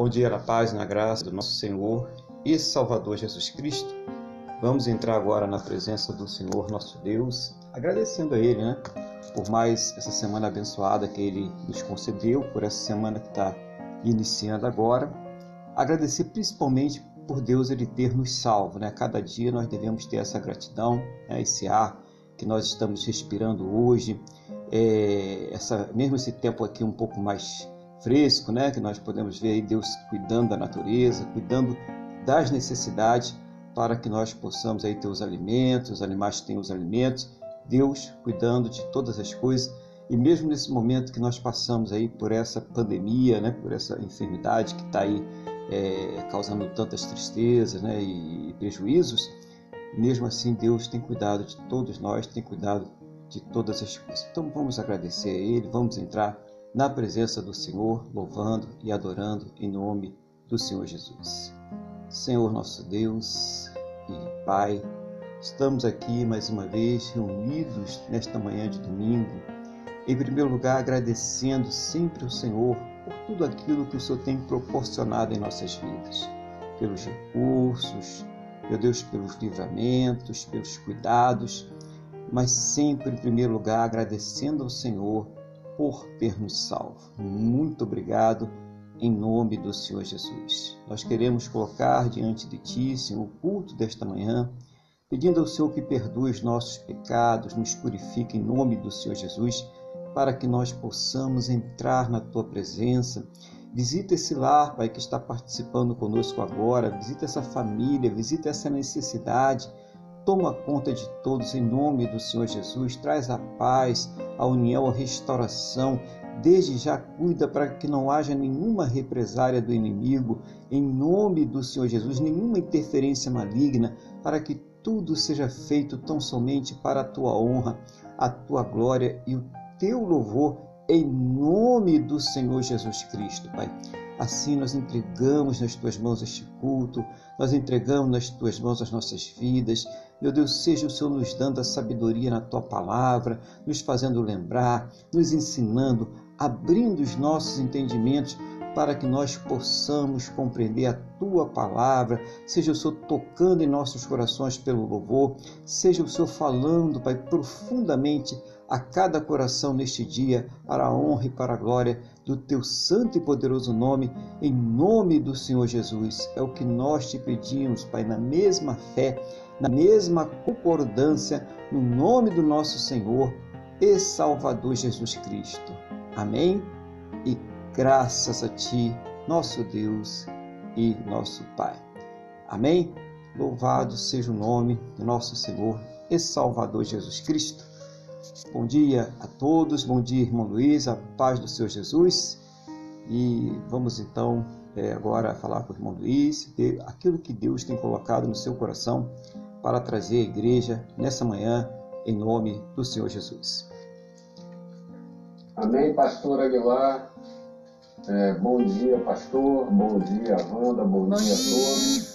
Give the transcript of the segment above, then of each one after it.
Bom dia, na paz, na graça do nosso Senhor e Salvador Jesus Cristo. Vamos entrar agora na presença do Senhor nosso Deus, agradecendo a Ele, né? Por mais essa semana abençoada que Ele nos concedeu, por essa semana que está iniciando agora. Agradecer principalmente por Deus Ele ter nos salvo, né? Cada dia nós devemos ter essa gratidão, né? esse ar que nós estamos respirando hoje, é, essa, mesmo esse tempo aqui um pouco mais fresco, né? Que nós podemos ver aí Deus cuidando da natureza, cuidando das necessidades para que nós possamos aí ter os alimentos, os animais têm os alimentos, Deus cuidando de todas as coisas e mesmo nesse momento que nós passamos aí por essa pandemia, né, por essa enfermidade que está aí é, causando tantas tristezas né, e prejuízos, mesmo assim Deus tem cuidado de todos nós, tem cuidado de todas as coisas. Então vamos agradecer a Ele, vamos entrar na presença do Senhor, louvando e adorando em nome do Senhor Jesus. Senhor nosso Deus e Pai, estamos aqui mais uma vez reunidos nesta manhã de domingo. Em primeiro lugar, agradecendo sempre ao Senhor por tudo aquilo que o Senhor tem proporcionado em nossas vidas, pelos recursos, meu Deus, pelos livramentos, pelos cuidados, mas sempre em primeiro lugar agradecendo ao Senhor por ter nos salvo. Muito obrigado em nome do Senhor Jesus. Nós queremos colocar diante de Ti, Senhor, o culto desta manhã, pedindo ao Senhor que perdoe os nossos pecados, nos purifique em nome do Senhor Jesus, para que nós possamos entrar na Tua presença. Visita esse lar, Pai, que está participando conosco agora, visita essa família, visita essa necessidade. Toma conta de todos em nome do Senhor Jesus, traz a paz, a união, a restauração, Desde já cuida para que não haja nenhuma represária do inimigo, em nome do Senhor Jesus, nenhuma interferência maligna, para que tudo seja feito tão somente para a tua honra, a tua glória e o teu louvor, em nome do Senhor Jesus Cristo, Pai. Assim nós entregamos nas tuas mãos este culto, nós entregamos nas tuas mãos as nossas vidas. Meu Deus, seja o Senhor nos dando a sabedoria na tua palavra, nos fazendo lembrar, nos ensinando, abrindo os nossos entendimentos para que nós possamos compreender a tua palavra, seja o Senhor tocando em nossos corações pelo louvor, seja o Senhor falando, Pai, profundamente a cada coração neste dia, para a honra e para a glória do teu santo e poderoso nome, em nome do Senhor Jesus. É o que nós te pedimos, Pai, na mesma fé, na mesma concordância, no nome do nosso Senhor e Salvador Jesus Cristo. Amém? E graças a Ti, nosso Deus e nosso Pai. Amém? Louvado seja o nome do nosso Senhor e Salvador Jesus Cristo. Bom dia a todos, bom dia, irmão Luiz, a paz do Senhor Jesus. E vamos então é, agora falar com o irmão Luiz de aquilo que Deus tem colocado no seu coração para trazer à igreja nessa manhã, em nome do Senhor Jesus. Amém, pastor Aguilar. É, bom dia, pastor. Bom dia, Wanda. Bom, bom dia a todos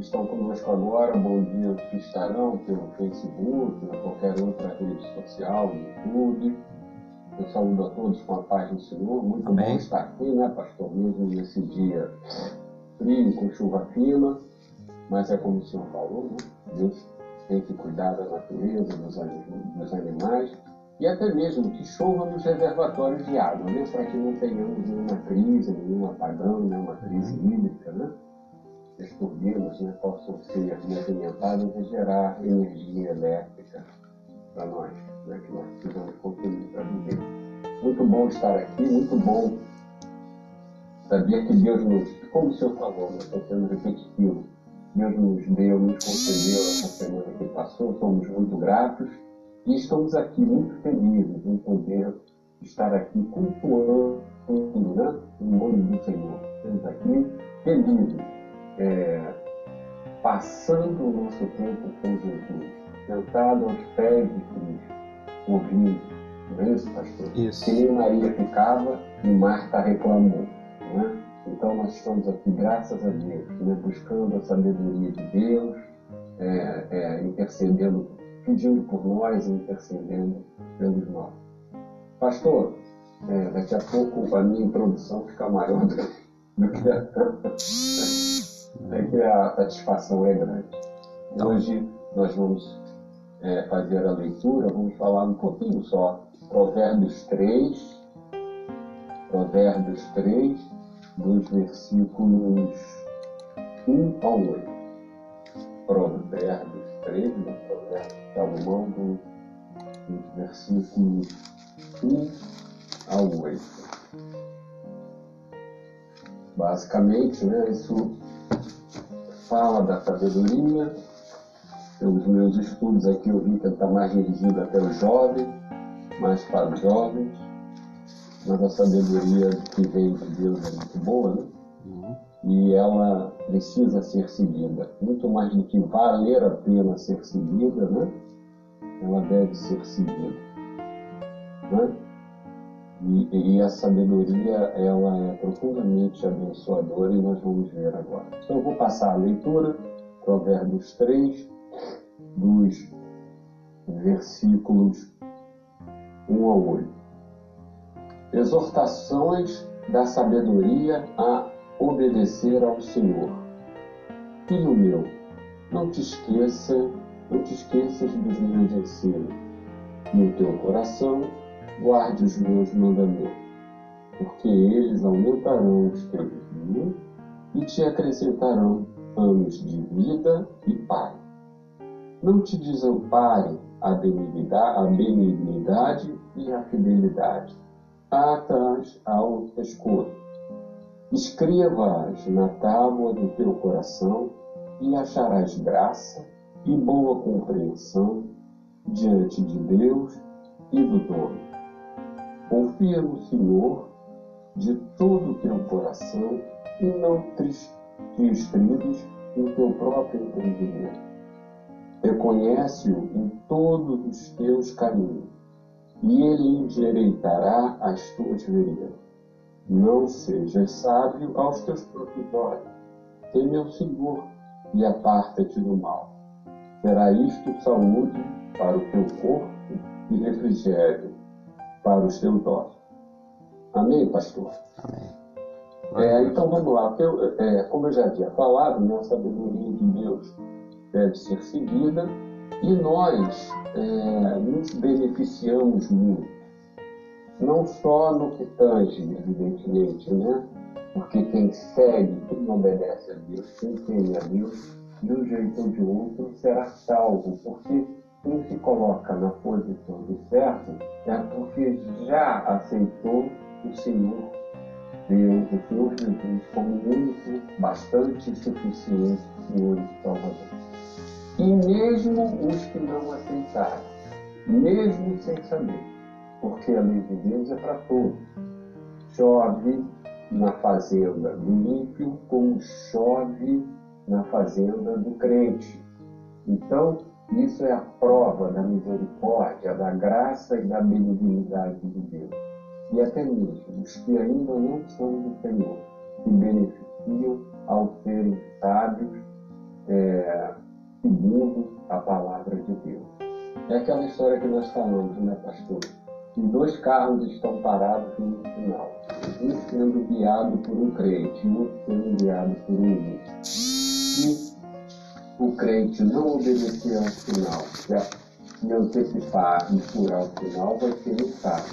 que estão conosco agora. Bom dia os que estarão pelo Facebook, ou qualquer outra rede social, YouTube. Eu saúdo a todos com a paz do Senhor. Muito Amém. bom estar aqui, né, pastor? Mesmo nesse dia frio, com chuva fina. Mas é como o senhor falou, né? Deus tem que cuidar da natureza, dos animais e até mesmo que chova nos reservatórios de água, né? para que não tenhamos nenhuma crise, nenhum apagão, nenhuma crise hídrica, né? Que as turbinas né, possam ser movimentadas e gerar energia elétrica para nós, né, que nós precisamos consumir para viver. Muito bom estar aqui, muito bom saber que Deus nos, como o senhor falou, né, estou sendo repetitivo, Deus nos deu, nos concedeu essa semana que passou, somos muito gratos e estamos aqui muito felizes em poder estar aqui cultuando né, o nome do Senhor. Estamos aqui felizes, é, passando o nosso tempo com Jesus, sentado aos pés de Cristo, ouvindo. Não é isso, pastor? Isso. Que nem Maria ficava e Marta reclamou. Né? Então nós estamos aqui, graças a Deus, né, buscando a sabedoria de Deus, é, é, intercedendo pedindo por nós e intercedendo pelos nossos. Pastor, é, daqui a pouco a minha introdução fica maior do, é que a satisfação é grande. Então, Hoje nós vamos é, fazer a leitura, vamos falar um pouquinho só. Provérbios 3, Provérbios 3, dos versículos 1 ao 8. Provérbios 3, no Provérbios Salomão, do, dos versículos 1 ao 8. Basicamente, né, isso fala da sabedoria. Pelos meus estudos aqui eu vi que está mais dirigido até os jovens, mais para os jovens, mas a sabedoria que vem de Deus é muito boa, né? Uhum. E ela precisa ser seguida. Muito mais do que valer a pena ser seguida, né? Ela deve ser seguida. Né? E, e, a sabedoria ela é profundamente abençoadora e nós vamos ver agora. Então eu vou passar a leitura, Provérbios 3, dos versículos 1 ao 8. Exortações da sabedoria a obedecer ao Senhor. Filho meu, não te esqueça, não te esqueças dos meus ensinos. No teu coração guarde os meus mandamentos, porque eles aumentarão os teus dias e te acrescentarão anos de vida e paz. Não te desampare a benignidade, a e a fidelidade. Atas ao pescoço. Escreva-as na tábua do teu coração e acharás graça e boa compreensão diante de Deus e do dono. Confia no Senhor de todo o teu coração e não te estribes no teu próprio entendimento. Reconhece-o em todos os teus caminhos, e ele endireitará as tuas veredas. Não sejas sábio aos teus próprios olhos. Teme ao Senhor e aparta-te do mal. Será isto saúde para o teu corpo e refrigério para os teus ossos. Amém, pastor? Amém. É, então vamos lá. Eu, é, como eu já havia falado, né, a sabedoria de Deus deve ser seguida e nós é, nos beneficiamos muito. Não só no que tange, evidentemente, né? Porque quem segue, quem obedece a Deus, quem teme a Deus, de um jeito ou de outro, será salvo, porque quem se coloca na posição do certo é porque já aceitou o Senhor Deus, o Senhor Jesus, como único, bastante suficiente Senhor e Salvador. E mesmo os que não aceitaram, mesmo sem saber, porque a lei de Deus é para todos. Chove na fazenda do ímpio como chove na fazenda do crente. Então, isso é a prova da misericórdia, da graça e da benignidade de Deus. E até mesmo os que ainda não são do Senhor, se beneficiam ao serem sábios é, segundo a palavra de Deus. É aquela história que nós falamos, né, pastor? Que dois carros estão parados no final, um sendo guiado por um crente e outro sendo guiado por um ímpio. O crente não obedecer ao sinal, se antecipar e furar o sinal, vai ser multado.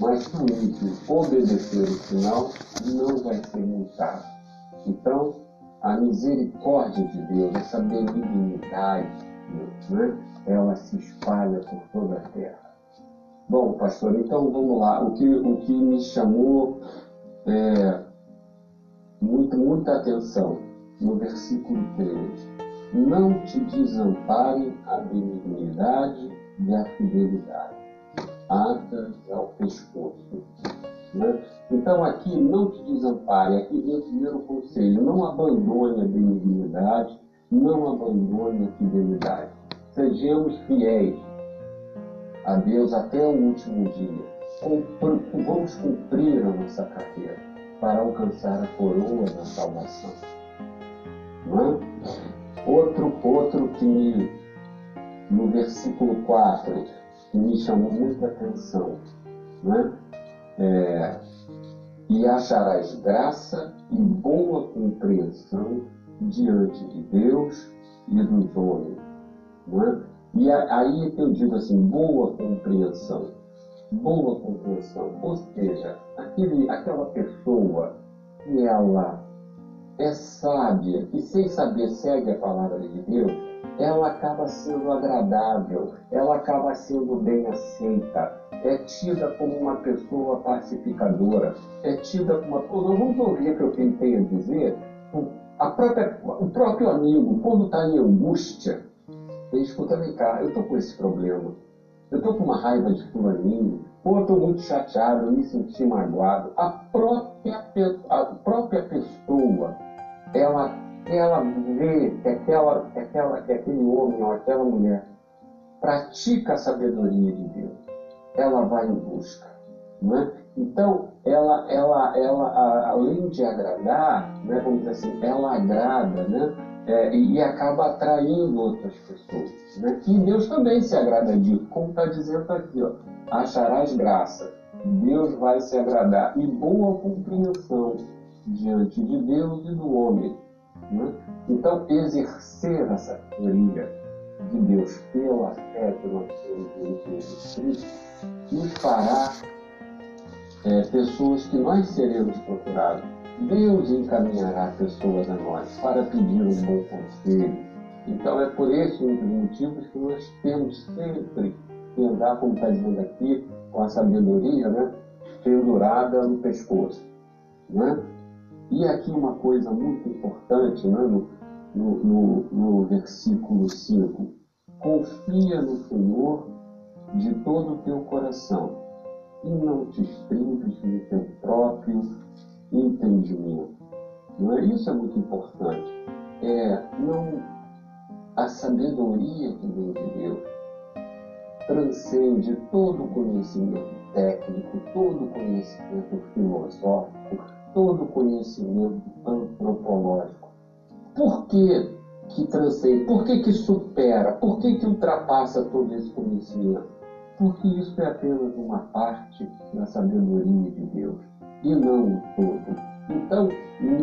Mas se o ímpio obedecer o sinal, não vai ser multado. Então, a misericórdia de Deus, essa benignidade de Deus, né? ela se espalha por toda a terra. Bom, pastor, então vamos lá. O que, o que me chamou é, muito, muita atenção no versículo 3 não te desampare a benignidade e a fidelidade. Atas ao pescoço. Né? Então, aqui, não te desampare. Aqui vem o primeiro conselho: não abandone a benignidade, não abandone a fidelidade. Sejamos fiéis a Deus até o último dia. Vamos cumprir a nossa carreira para alcançar a coroa da salvação. Não é? Outro, outro que me, no versículo 4, que me chamou muita atenção, né? É, e acharás graça e boa compreensão diante de Deus e dos homens. É? E aí eu digo assim, boa compreensão. Boa compreensão. Ou seja, aquele, aquela pessoa que ela é sábia e sem saber segue a palavra de Deus, ela acaba sendo agradável, ela acaba sendo bem aceita, é tida como uma pessoa pacificadora, é tida como uma pessoa. Vamos ouvir o que eu tentei dizer? A própria, o próprio amigo, quando está em angústia, ele escuta, vem cá, eu estou com esse problema, eu estou com uma raiva de fulaninho, ou estou muito chateado, eu me senti magoado. A própria, a própria pessoa, ela, ela vê que, aquela, que, aquela, que aquele homem ou aquela mulher pratica a sabedoria de Deus. Ela vai em busca. Não é? Então, ela, ela, ela, além de agradar, né, vamos dizer assim, ela agrada, né? É, e acaba atraindo outras pessoas. Né? E Deus também se agrada disso, como está dizendo aqui, ó, acharás graça. Deus vai se agradar e boa compreensão diante de Deus e do homem. Né? Então, exercer essa teoria de Deus pela fé nós temos em Jesus Cristo nos fará é, pessoas que nós seremos procurados. Deus encaminhará pessoas a nós para pedir um bom conselho. Então, é por esses motivos que nós temos sempre que andar, como está dizendo aqui, com a sabedoria né, pendurada no pescoço. Né? E aqui uma coisa muito importante né, no, no, no, no versículo 5. Confia no Senhor de todo o teu coração e não te estribes no teu próprio entendimento. Não é? Isso é muito importante. É não a sabedoria que vem de Deus transcende todo conhecimento técnico, todo conhecimento filosófico, todo conhecimento antropológico. Por que, que transcende? Por que, que supera? Por que, que ultrapassa todo esse conhecimento? Porque isso é apenas uma parte da sabedoria de Deus e não o todo. Então,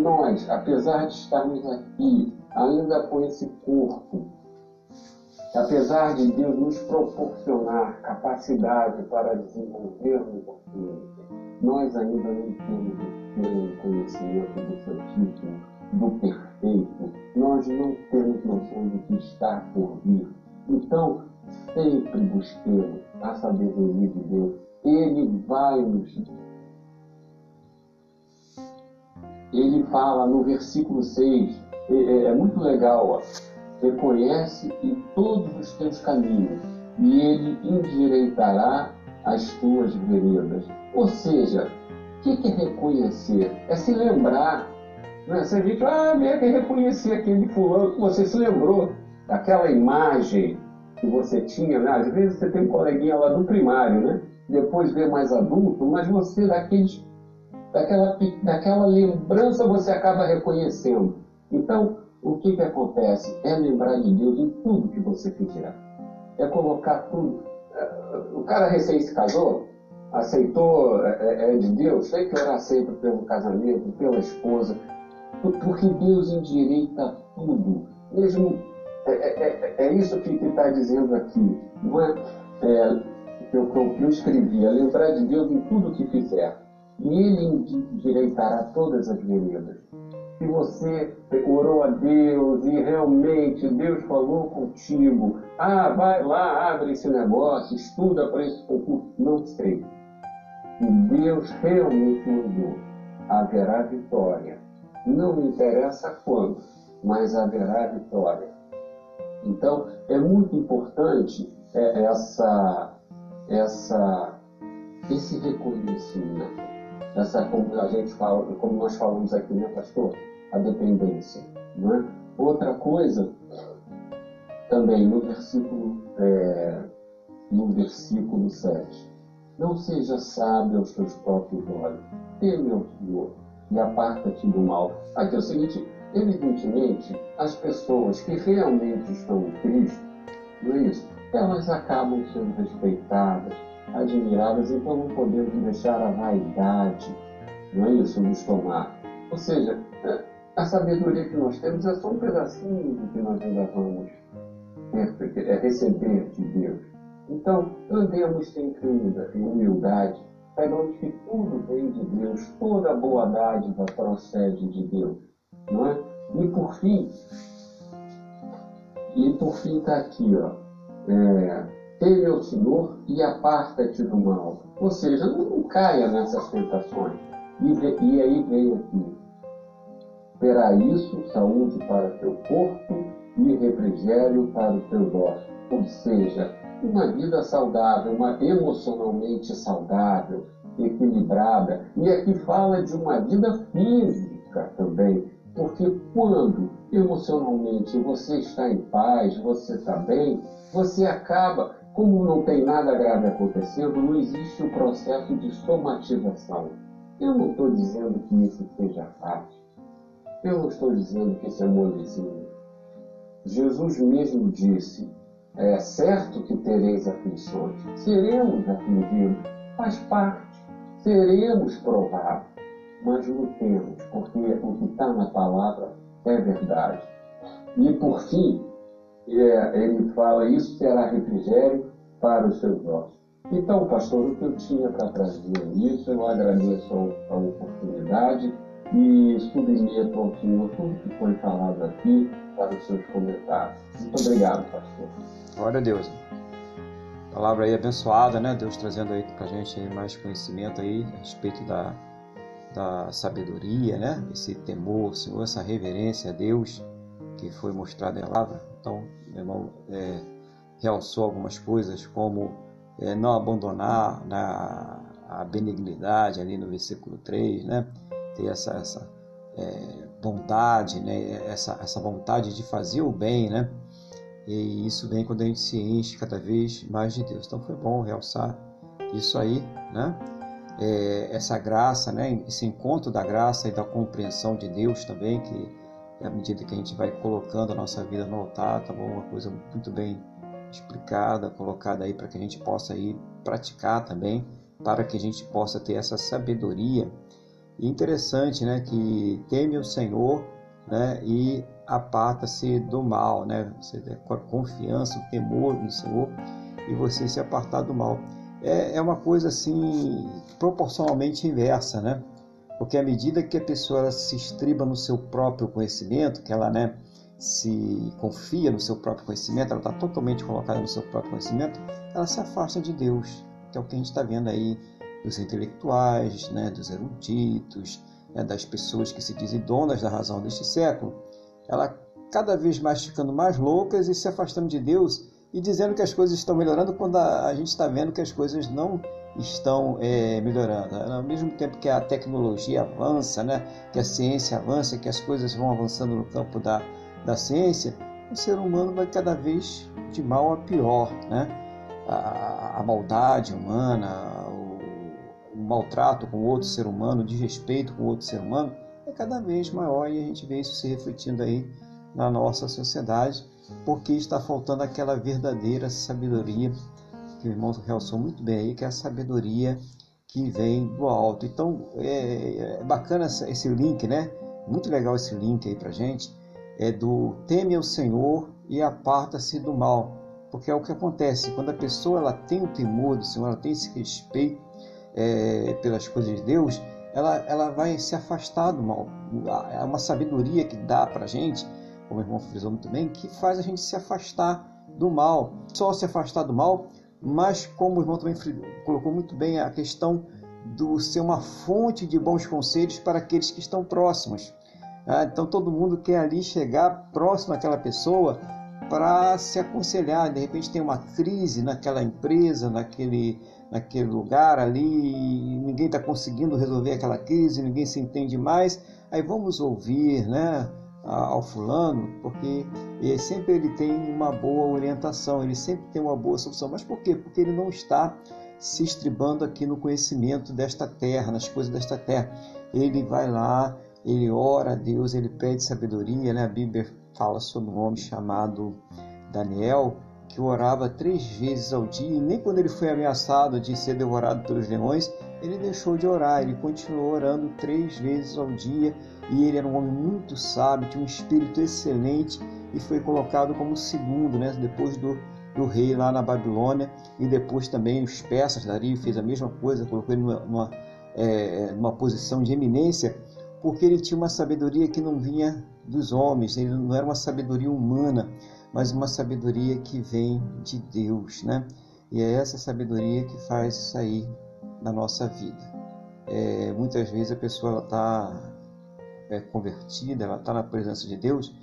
nós, apesar de estarmos aqui, ainda com esse corpo, apesar de Deus nos proporcionar capacidade para desenvolvermos a ciência, nós ainda não temos o pleno conhecimento do Santíssimo, do perfeito. Nós não temos noção do que está por vir. Então, sempre busquemos a sabedoria de Deus. Ele vai nos. Ele fala no versículo 6, é, é, é muito legal, ó. reconhece em todos os teus caminhos, e ele endireitará as tuas veredas. Ou seja, o que é reconhecer? É se lembrar. Né? A gente, ah, é que reconhecer aquele fulano, você se lembrou daquela imagem que você tinha, né? Às vezes você tem um coleguinha lá do primário, né? Depois vê mais adulto, mas você daqueles, daquela, daquela lembrança você acaba reconhecendo. Então, o que, que acontece? É lembrar de Deus em tudo que você fizer. É colocar tudo. É, o cara recém se casou, aceitou, é, é, é de Deus, tem que orar sempre pelo casamento, pela esposa, porque Deus endireita tudo. Mesmo é, é, é, é isso que está dizendo aqui. Não é, é que, eu, que eu escrevi, é lembrar de Deus em tudo que fizer. E Ele endireitará todas as veredas. Se você orou a Deus e realmente Deus falou contigo, ah, vai lá, abre esse negócio, estuda para esse concurso, não sei. Se Deus realmente mandou, haverá vitória. Não interessa quando, mas haverá vitória. Então, é muito importante é, essa, essa, esse reconhecimento, essa, como a gente fala, como nós falamos aqui, né, pastor? A dependência. Né? Outra coisa, também no versículo, é, no versículo 7. Não seja sábio aos teus próprios olhos, teme ao Senhor e aparta-te do mal. Aqui é o seguinte, Evidentemente, as pessoas que realmente estão em Cristo, não é isso? Elas acabam sendo respeitadas, admiradas, então não podemos deixar a vaidade não é isso? Nos tomar. Ou seja, é, a sabedoria que nós temos é só um pedacinho do que nós ainda vamos é receber de Deus. Então, andemos sempre em humildade, saibamos que tudo vem de Deus, toda boa dádiva procede de Deus. Não é? E por fim, e por fim está aqui, ó. É, teme ao Senhor e aparta-te do mal. Ou seja, não caia nessas tentações. E, e aí vem aqui. Terá isso saúde para teu corpo e refrigério para o teu ossos. Ou seja, uma vida saudável, uma emocionalmente saudável, equilibrada. E aqui fala de uma vida física também, porque quando emocionalmente você está em paz, você está bem, você acaba, como não tem nada grave acontecendo, não existe o um processo de somatização. Eu não estou dizendo que isso seja fácil. Eu não estou dizendo que isso é molezinho. Jesus mesmo disse: é certo que tereis aflições, seremos afligidos, faz parte, seremos provados. Mas lutemos, porque o que está na palavra é verdade. E por fim, é, ele fala: Isso será refrigério para os seus ossos. Então, pastor, o que eu tinha para trazer é isso, eu agradeço a oportunidade e ao Senhor tudo que foi falado aqui para os seus comentários. Muito obrigado, pastor. Glória a Deus. Palavra aí abençoada, né? Deus trazendo aí para a gente mais conhecimento aí a respeito da da sabedoria, né? Esse temor, Senhor, essa reverência a Deus que foi mostrada em palavra. Então, meu irmão, é, realçou algumas coisas como é, não abandonar na, a benignidade ali no versículo 3, né? Ter essa, essa é, bondade, né? Essa, essa vontade de fazer o bem, né? E isso vem quando a gente se enche cada vez mais de Deus. Então foi bom realçar isso aí, né? é, essa graça, né, esse encontro da graça e da compreensão de Deus também, que à medida que a gente vai colocando a nossa vida no altar, tá bom? Uma coisa muito bem explicada, colocada aí para que a gente possa aí praticar também, para que a gente possa ter essa sabedoria. Interessante, né, que teme o Senhor, né, e aparta-se do mal, né? Você ter confiança, o temor no Senhor e você se apartar do mal é, é uma coisa assim proporcionalmente inversa, né? Porque à medida que a pessoa se estriba no seu próprio conhecimento, que ela né, se confia no seu próprio conhecimento, ela está totalmente colocada no seu próprio conhecimento, ela se afasta de Deus, que é o que a gente está vendo aí dos intelectuais, né, dos eruditos, né, das pessoas que se dizem donas da razão deste século. Ela cada vez mais ficando mais loucas e se afastando de Deus e dizendo que as coisas estão melhorando quando a, gente está vendo que as coisas não estão é, melhorando. Ao mesmo tempo que a tecnologia avança, né, que a ciência avança, que as coisas vão avançando no campo da, da ciência, o ser humano vai cada vez de mal a pior. Né? A, a maldade humana, maltrato com outro ser humano, desrespeito com outro ser humano, é cada vez maior e a gente vê isso se refletindo aí na nossa sociedade porque está faltando aquela verdadeira sabedoria que o irmão realçou muito bem aí, que é a sabedoria que vem do alto. Então é, é bacana esse link, né? Muito legal esse link aí pra gente. É do teme ao Senhor e aparta-se do mal. Porque é o que acontece quando a pessoa ela tem o temor do Senhor, ela tem esse respeito é, pelas coisas de Deus, ela, ela vai se afastar do mal. É uma sabedoria que dá para gente como o irmão frisou muito bem, que faz a gente se afastar do mal. Só se afastar do mal, mas como o irmão também colocou muito bem a questão do ser uma fonte de bons conselhos para aqueles que estão próximos. Ah, então todo mundo quer ali chegar próximo àquela pessoa para se aconselhar. De repente tem uma crise naquela empresa, naquele, naquele lugar ali, ninguém está conseguindo resolver aquela crise, ninguém se entende mais. Aí vamos ouvir, né? ao fulano, porque sempre ele tem uma boa orientação, ele sempre tem uma boa solução. Mas por quê? Porque ele não está se estribando aqui no conhecimento desta terra, nas coisas desta terra. Ele vai lá, ele ora a Deus, ele pede sabedoria, né? A Bíblia fala sobre um homem chamado Daniel, que orava três vezes ao dia, e nem quando ele foi ameaçado de ser devorado pelos leões, ele deixou de orar, ele continuou orando três vezes ao dia e ele era um homem muito sábio, tinha um espírito excelente e foi colocado como segundo, né? depois do, do rei lá na Babilônia e depois também os persas, Dario fez a mesma coisa, colocou ele numa, numa, é, numa posição de eminência porque ele tinha uma sabedoria que não vinha dos homens, ele não era uma sabedoria humana, mas uma sabedoria que vem de Deus, né? E é essa sabedoria que faz sair da nossa vida. É, muitas vezes a pessoa está é, convertida, ela está na presença de Deus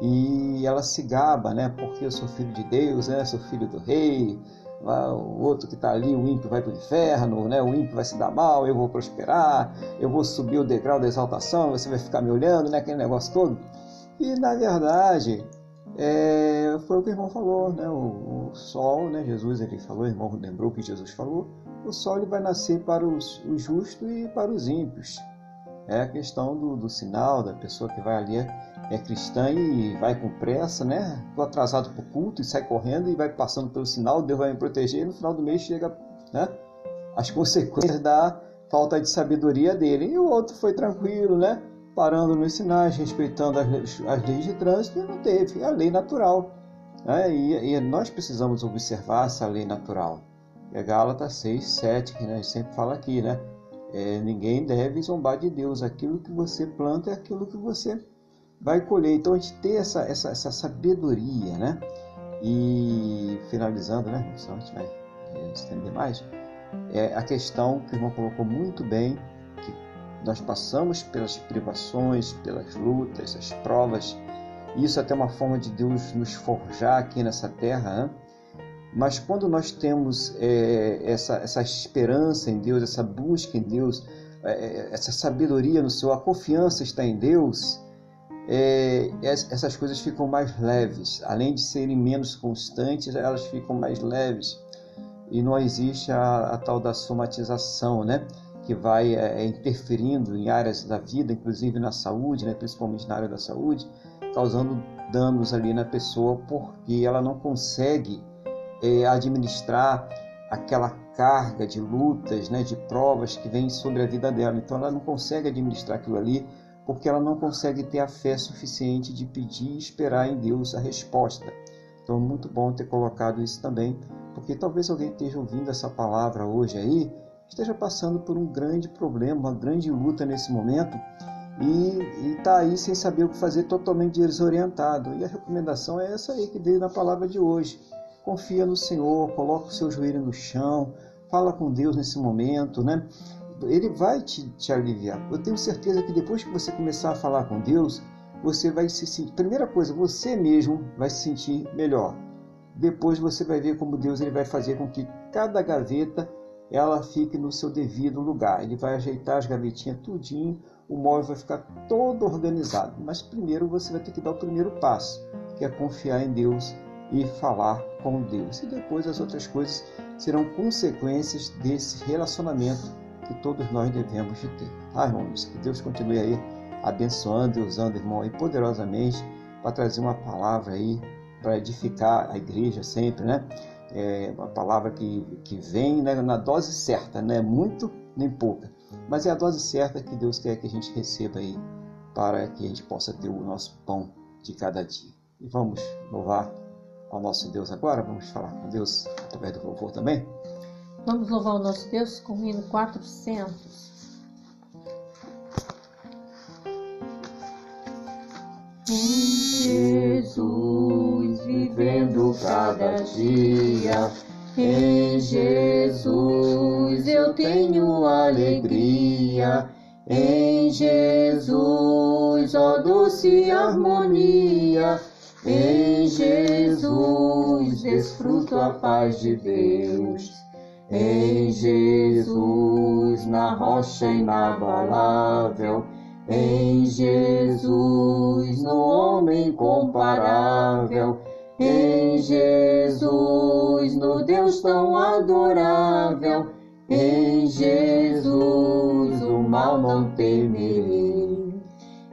e ela se gaba, né? Porque eu sou filho de Deus, né? Sou filho do rei. O outro que está ali, o ímpio vai para o inferno, né? O ímpio vai se dar mal, eu vou prosperar, eu vou subir o degrau da exaltação, você vai ficar me olhando, né? Aquele negócio todo. E na verdade, é, foi o que o irmão falou, né? O, o, sol, né? Jesus ele falou, o irmão lembrou que Jesus falou, o sol ele vai nascer para os, os justos e para os ímpios. É a questão do, do sinal da pessoa que vai ali é cristã e vai com pressa, né? Estou atrasado para o culto e sai correndo e vai passando pelo sinal, Deus vai me proteger e no final do mês chega, né? As consequências da falta de sabedoria dele. E o outro foi tranquilo, né? Parando nos sinais, respeitando as, as leis de trânsito, e não teve. É a lei natural. Né? E, e, nós precisamos observar essa lei natural. É Gálatas 6, 7, que a gente sempre fala aqui, né? É, ninguém deve zombar de Deus. Aquilo que você planta é aquilo que você vai colher. Então a gente tem essa, essa, essa sabedoria, né? E finalizando, né? Senão a gente vai é, estender mais. É a questão que o irmão colocou muito bem nós passamos pelas privações, pelas lutas, as provas. Isso é até uma forma de Deus nos forjar aqui nessa terra. Né? Mas quando nós temos é, essa, essa esperança em Deus, essa busca em Deus, é, essa sabedoria no Senhor, a confiança está em Deus, é, essas coisas ficam mais leves. Além de serem menos constantes, elas ficam mais leves. E não existe a, a tal da somatização, né? Que vai é, interferindo em áreas da vida, inclusive na saúde, né, principalmente na área da saúde, causando danos ali na pessoa porque ela não consegue é, administrar aquela carga de lutas, né, de provas que vem sobre a vida dela. Então ela não consegue administrar aquilo ali porque ela não consegue ter a fé suficiente de pedir e esperar em Deus a resposta. Então, muito bom ter colocado isso também, porque talvez alguém esteja ouvindo essa palavra hoje aí esteja passando por um grande problema, uma grande luta nesse momento e está aí sem saber o que fazer, totalmente desorientado. E a recomendação é essa aí que veio na palavra de hoje. Confia no Senhor, coloca o seu joelho no chão, fala com Deus nesse momento, né? Ele vai te, te aliviar. Eu tenho certeza que depois que você começar a falar com Deus, você vai se sentir. Primeira coisa, você mesmo vai se sentir melhor. Depois você vai ver como Deus ele vai fazer com que cada gaveta ela fique no seu devido lugar. Ele vai ajeitar as gavetinhas tudinho, o móvel vai ficar todo organizado. Mas primeiro você vai ter que dar o primeiro passo, que é confiar em Deus e falar com Deus. E depois as outras coisas serão consequências desse relacionamento que todos nós devemos de ter. Tá, irmãos? Que Deus continue aí abençoando e usando, irmão, aí poderosamente para trazer uma palavra aí para edificar a igreja sempre, né? É uma palavra que, que vem né, na dose certa, não é muito nem pouca, mas é a dose certa que Deus quer que a gente receba aí para que a gente possa ter o nosso pão de cada dia. E vamos louvar ao nosso Deus agora, vamos falar com Deus através do louvor também. Vamos louvar o nosso Deus com o hino 400. Jesus, vivendo cada dia. Em Jesus eu tenho alegria. Em Jesus, ó doce harmonia. Em Jesus desfruto a paz de Deus. Em Jesus, na rocha inabalável em Jesus, no homem comparável, em Jesus, no Deus tão adorável, em Jesus, o mal não temerei.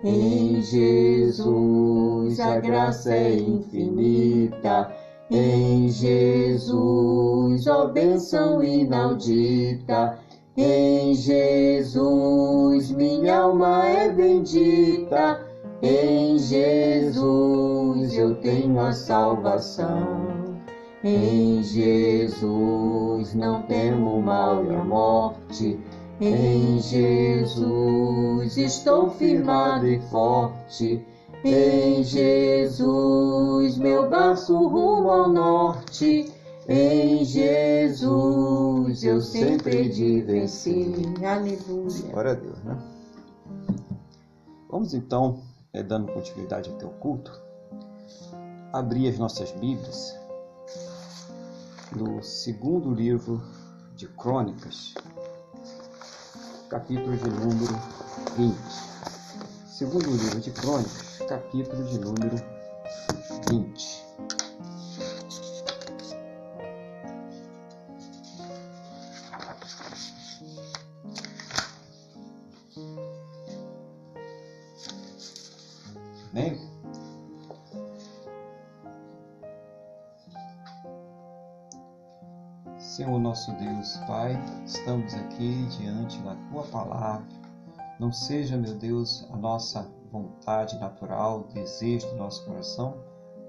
Em Jesus, a graça é infinita. Em Jesus, ó bênção inaudita. Em Jesus minha alma é bendita. Em Jesus eu tenho a salvação. Em Jesus não temo mal e a morte. Em Jesus estou firmado e forte. Em Jesus meu braço rumo ao norte. Em Jesus eu sempre de vencer. Aleluia. Glória a Deus, né? Vamos então, é, dando continuidade ao teu culto, abrir as nossas Bíblias no segundo livro de Crônicas, capítulo de número 20. Segundo livro de Crônicas, capítulo de número 20. Nosso Deus, Pai, estamos aqui diante da Tua palavra. Não seja, meu Deus, a nossa vontade natural, desejo do nosso coração,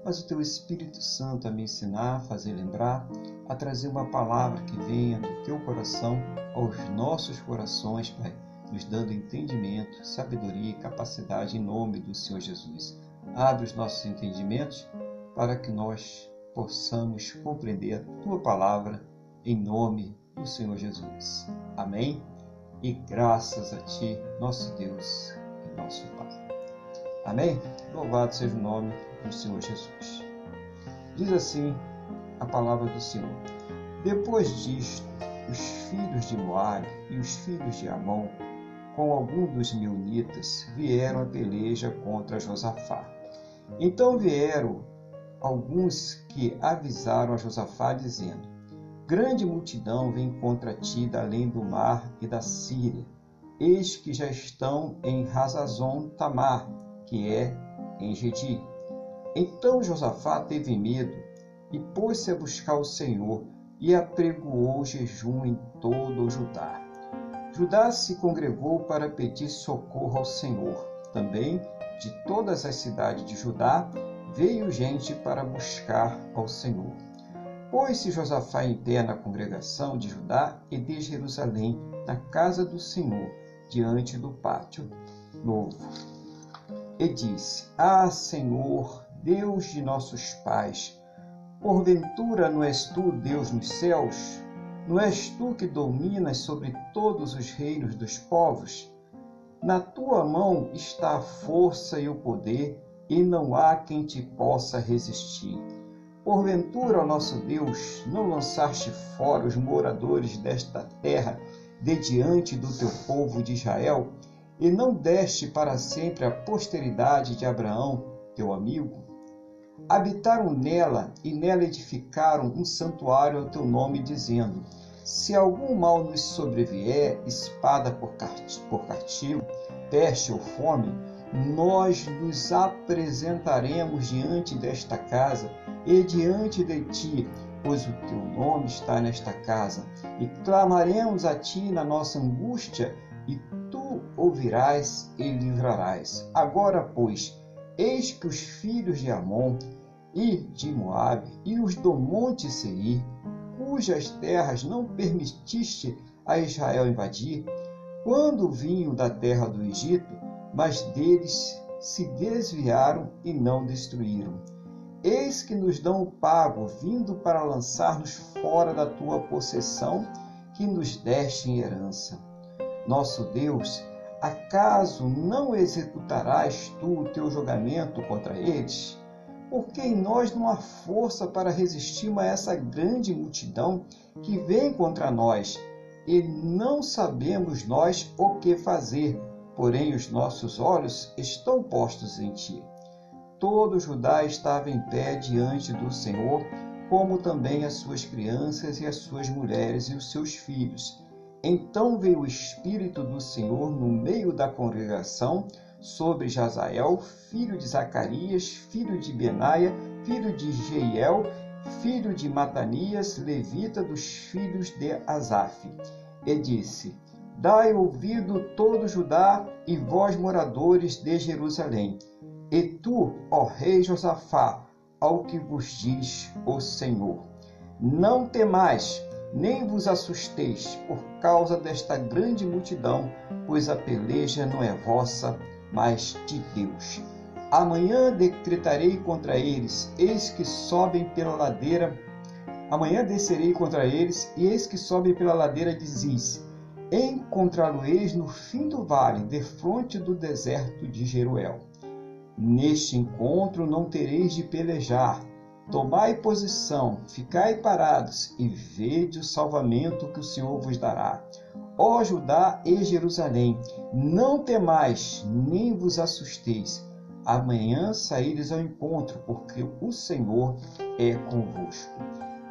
mas o Teu Espírito Santo a me ensinar, a fazer lembrar, a trazer uma palavra que venha do Teu coração aos nossos corações, Pai, nos dando entendimento, sabedoria e capacidade em nome do Senhor Jesus. Abre os nossos entendimentos para que nós possamos compreender a Tua palavra em nome do Senhor Jesus. Amém? E graças a Ti, nosso Deus e nosso Pai. Amém? Louvado seja o nome do Senhor Jesus. Diz assim a palavra do Senhor. Depois disto, os filhos de Moabe e os filhos de Amon, com algum dos meunitas, vieram a peleja contra Josafá. Então vieram alguns que avisaram a Josafá, dizendo: Grande multidão vem contra ti da além do mar e da Síria. Eis que já estão em Razazon Tamar, que é em Gedi. Então Josafá teve medo e pôs-se a buscar o Senhor e apregoou jejum em todo o Judá. Judá se congregou para pedir socorro ao Senhor. Também de todas as cidades de Judá veio gente para buscar ao Senhor. Pôs-se Josafá em pé na congregação de Judá e de Jerusalém, na casa do Senhor, diante do pátio novo. E disse: Ah, Senhor, Deus de nossos pais, porventura não és tu Deus nos céus? Não és tu que dominas sobre todos os reinos dos povos? Na tua mão está a força e o poder, e não há quem te possa resistir. Porventura, ó nosso Deus, não lançaste fora os moradores desta terra de diante do teu povo de Israel, e não deste para sempre a posteridade de Abraão, teu amigo? Habitaram nela e nela edificaram um santuário ao teu nome, dizendo: Se algum mal nos sobrevier, espada por castigo, peste ou fome, nós nos apresentaremos diante desta casa e diante de ti, pois o teu nome está nesta casa, e clamaremos a ti na nossa angústia, e tu ouvirás e livrarás. Agora, pois, eis que os filhos de Amon e de Moabe e os do monte Seir, cujas terras não permitiste a Israel invadir, quando vinham da terra do Egito, mas deles se desviaram e não destruíram. Eis que nos dão o pago, vindo para lançar-nos fora da tua possessão, que nos deste em herança. Nosso Deus, acaso não executarás tu o teu julgamento contra eles? Porque em nós não há força para resistirmos a essa grande multidão que vem contra nós, e não sabemos nós o que fazer, porém os nossos olhos estão postos em ti. Todo Judá estava em pé diante do Senhor, como também as suas crianças e as suas mulheres e os seus filhos. Então veio o Espírito do Senhor no meio da congregação sobre Jazael, filho de Zacarias, filho de Benaia, filho de Jeiel, filho de Matanias, levita dos filhos de Asaf. e disse: Dai ouvido todo Judá e vós moradores de Jerusalém. E tu, ó rei Josafá, ao que vos diz o Senhor. Não temais, nem vos assusteis por causa desta grande multidão, pois a peleja não é vossa, mas de Deus. Amanhã decretarei contra eles, eis que sobem pela ladeira. Amanhã descerei contra eles, e eis que sobem pela ladeira de Ziz. Encontrá-lo-eis no fim do vale, defronte do deserto de Jeruel. Neste encontro não tereis de pelejar. Tomai posição, ficai parados e vede o salvamento que o Senhor vos dará. Ó Judá e Jerusalém, não temais, nem vos assusteis. Amanhã saíres ao encontro, porque o Senhor é convosco.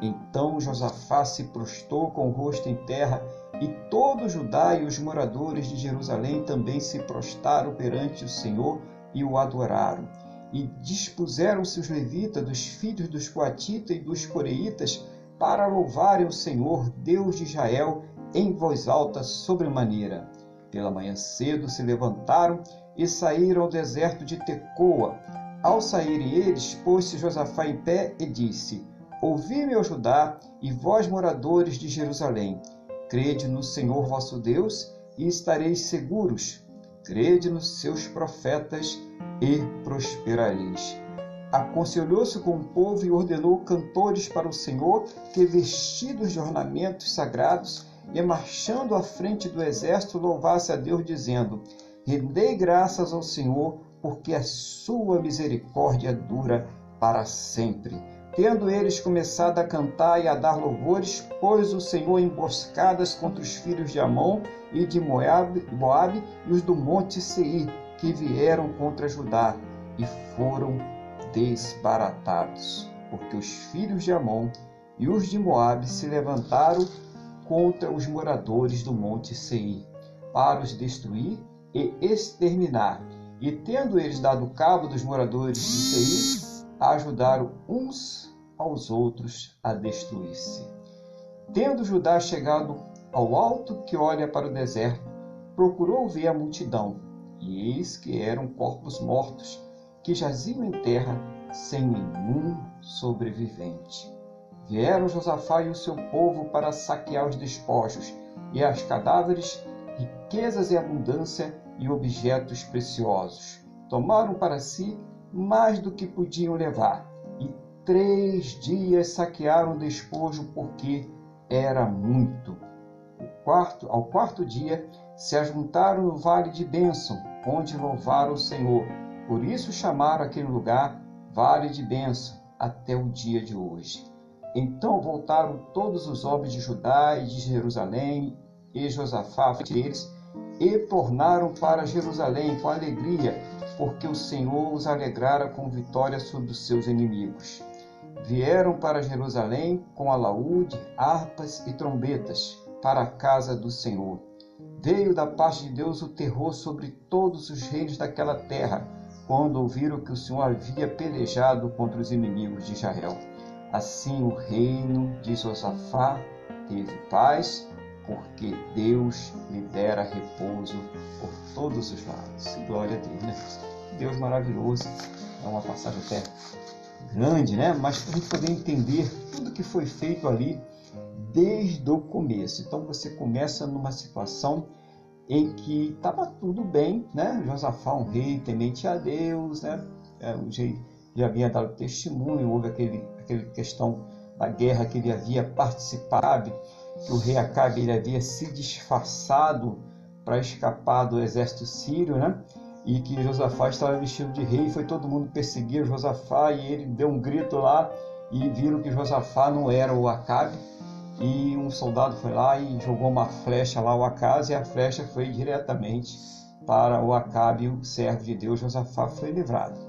Então Josafá se prostrou com o rosto em terra, e todo Judá e os moradores de Jerusalém também se prostraram perante o Senhor e o adoraram. E dispuseram-se os levitas dos filhos dos coatitas e dos coreitas para louvarem o Senhor, Deus de Israel, em voz alta sobremaneira. Pela manhã cedo se levantaram e saíram ao deserto de Tecoa. Ao saírem eles, pôs-se Josafá em pé e disse: Ouvi-me, Judá, e vós, moradores de Jerusalém, crede no Senhor vosso Deus e estareis seguros. Crede nos seus profetas e prosperareis. Aconselhou-se com o povo e ordenou cantores para o Senhor que, vestidos de ornamentos sagrados e marchando à frente do exército, louvasse a Deus, dizendo: Rendei graças ao Senhor, porque a sua misericórdia dura para sempre. Tendo eles começado a cantar e a dar louvores, pôs o Senhor emboscadas contra os filhos de Amon e de Moabe, Moabe e os do monte Seir, que vieram contra Judá, e foram desbaratados, porque os filhos de Amon e os de Moabe se levantaram contra os moradores do monte Seir, para os destruir e exterminar. E tendo eles dado cabo dos moradores de Seir, ajudaram uns aos outros a destruir-se. Tendo Judá chegado ao alto que olha para o deserto, procurou ver a multidão, e eis que eram corpos mortos, que jaziam em terra sem nenhum sobrevivente. Vieram Josafá e o seu povo para saquear os despojos, e as cadáveres, riquezas e abundância e objetos preciosos. Tomaram para si mais do que podiam levar, e três dias saquearam o despojo, porque era muito. Quarto, ao quarto dia, se ajuntaram no vale de Bênção, onde louvaram o Senhor. Por isso chamaram aquele lugar Vale de Bênção, até o dia de hoje. Então voltaram todos os homens de Judá e de Jerusalém, e Josafá foi eles, e tornaram para Jerusalém com alegria, porque o Senhor os alegrara com vitória sobre os seus inimigos. Vieram para Jerusalém com alaúde, harpas e trombetas para a casa do Senhor. Veio da parte de Deus o terror sobre todos os reinos daquela terra, quando ouviram que o Senhor havia pelejado contra os inimigos de Israel. Assim o reino de Josafá teve paz, porque Deus lhe dera repouso por todos os lados. Glória a Deus, né? Deus maravilhoso. É uma passagem até grande, né? Mas para a gente poder entender tudo que foi feito ali desde o começo. Então você começa numa situação em que estava tudo bem, né? Josafá, um rei temente a Deus, né? É, já havia dado testemunho, houve aquele, aquele questão da guerra que ele havia participado, que o rei Acabe ele havia se disfarçado para escapar do exército sírio, né? E que Josafá estava vestido de rei, foi todo mundo perseguir Josafá e ele deu um grito lá e viram que Josafá não era o Acabe, e um soldado foi lá e jogou uma flecha lá ao Acabe e a flecha foi diretamente para o Acabe, o servo de Deus, Josafá foi livrado.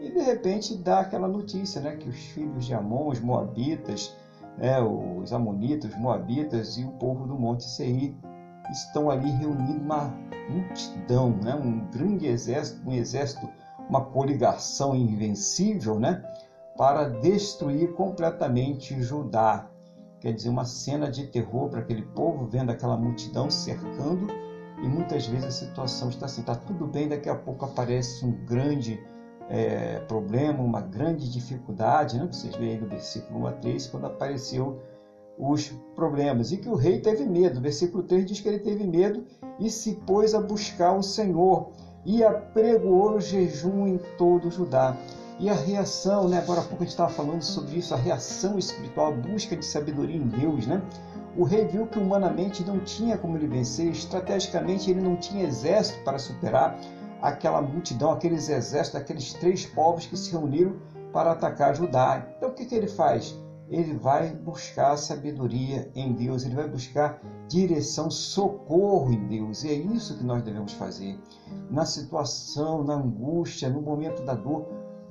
E de repente dá aquela notícia, né, que os filhos de Amon, os moabitas, né, os amonitas, os moabitas e o povo do Monte Seir estão ali reunindo uma multidão, né, um grande exército, um exército, uma coligação invencível, né, para destruir completamente Judá. Quer dizer, uma cena de terror para aquele povo, vendo aquela multidão cercando, e muitas vezes a situação está assim, está tudo bem, daqui a pouco aparece um grande é, problema, uma grande dificuldade, né? vocês veem no versículo 1 a 3, quando apareceu os problemas, e que o rei teve medo, versículo 3 diz que ele teve medo e se pôs a buscar o Senhor, e apregoou jejum em todo o Judá. E a reação, né? agora há pouco a gente estava falando sobre isso, a reação espiritual, a busca de sabedoria em Deus. Né? O rei viu que humanamente não tinha como ele vencer, estrategicamente ele não tinha exército para superar aquela multidão, aqueles exércitos, aqueles três povos que se reuniram para atacar Judá. Então o que, que ele faz? Ele vai buscar sabedoria em Deus, ele vai buscar direção, socorro em Deus. E é isso que nós devemos fazer. Na situação, na angústia, no momento da dor,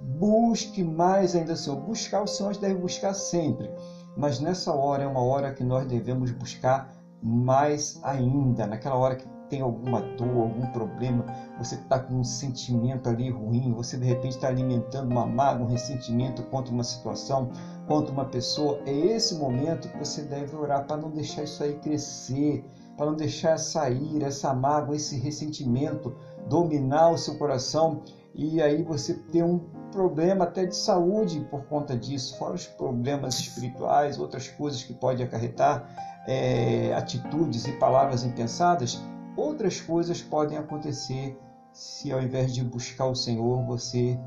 Busque mais ainda, Senhor. Buscar o Senhor, a gente deve buscar sempre. Mas nessa hora é uma hora que nós devemos buscar mais ainda. Naquela hora que tem alguma dor, algum problema, você está com um sentimento ali ruim, você de repente está alimentando uma mágoa, um ressentimento contra uma situação, contra uma pessoa. É esse momento que você deve orar para não deixar isso aí crescer, para não deixar sair essa mágoa, esse ressentimento dominar o seu coração e aí você tem um problema até de saúde por conta disso, fora os problemas espirituais, outras coisas que pode acarretar, é, atitudes e palavras impensadas, outras coisas podem acontecer se ao invés de buscar o Senhor, você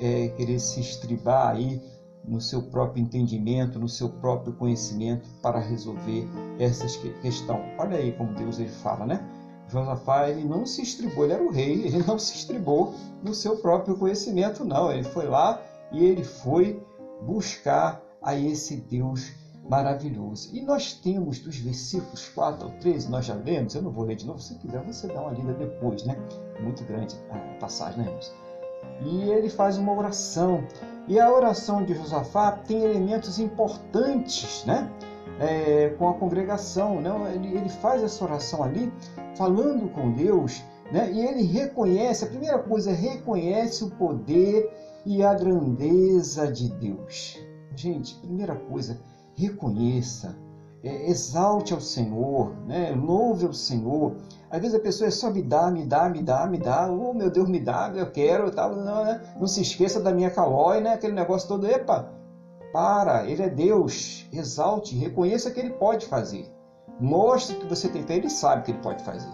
é, querer se estribar aí no seu próprio entendimento, no seu próprio conhecimento para resolver essas questões. Olha aí como Deus ele fala, né? Josafá ele não se estribou, ele era o rei, ele não se estribou no seu próprio conhecimento, não. Ele foi lá e ele foi buscar a esse Deus maravilhoso. E nós temos dos versículos 4 ao 13, nós já lemos, eu não vou ler de novo, se quiser você dá uma lida depois, né? Muito grande a passagem, né, irmãos? E ele faz uma oração. E a oração de Josafá tem elementos importantes, né? É, com a congregação, né? ele, ele faz essa oração ali falando com Deus, né? e ele reconhece, a primeira coisa, reconhece o poder e a grandeza de Deus. Gente, primeira coisa, reconheça, é, exalte ao Senhor, né? louve ao Senhor. Às vezes a pessoa é só me dá, me dá, me dá, me dá, oh meu Deus, me dá, eu quero, tal. Não, né? não se esqueça da minha calói, né? aquele negócio todo, epa, para, ele é Deus, exalte, reconheça que ele pode fazer. Mostre que você tem fé. Ele sabe que ele pode fazer.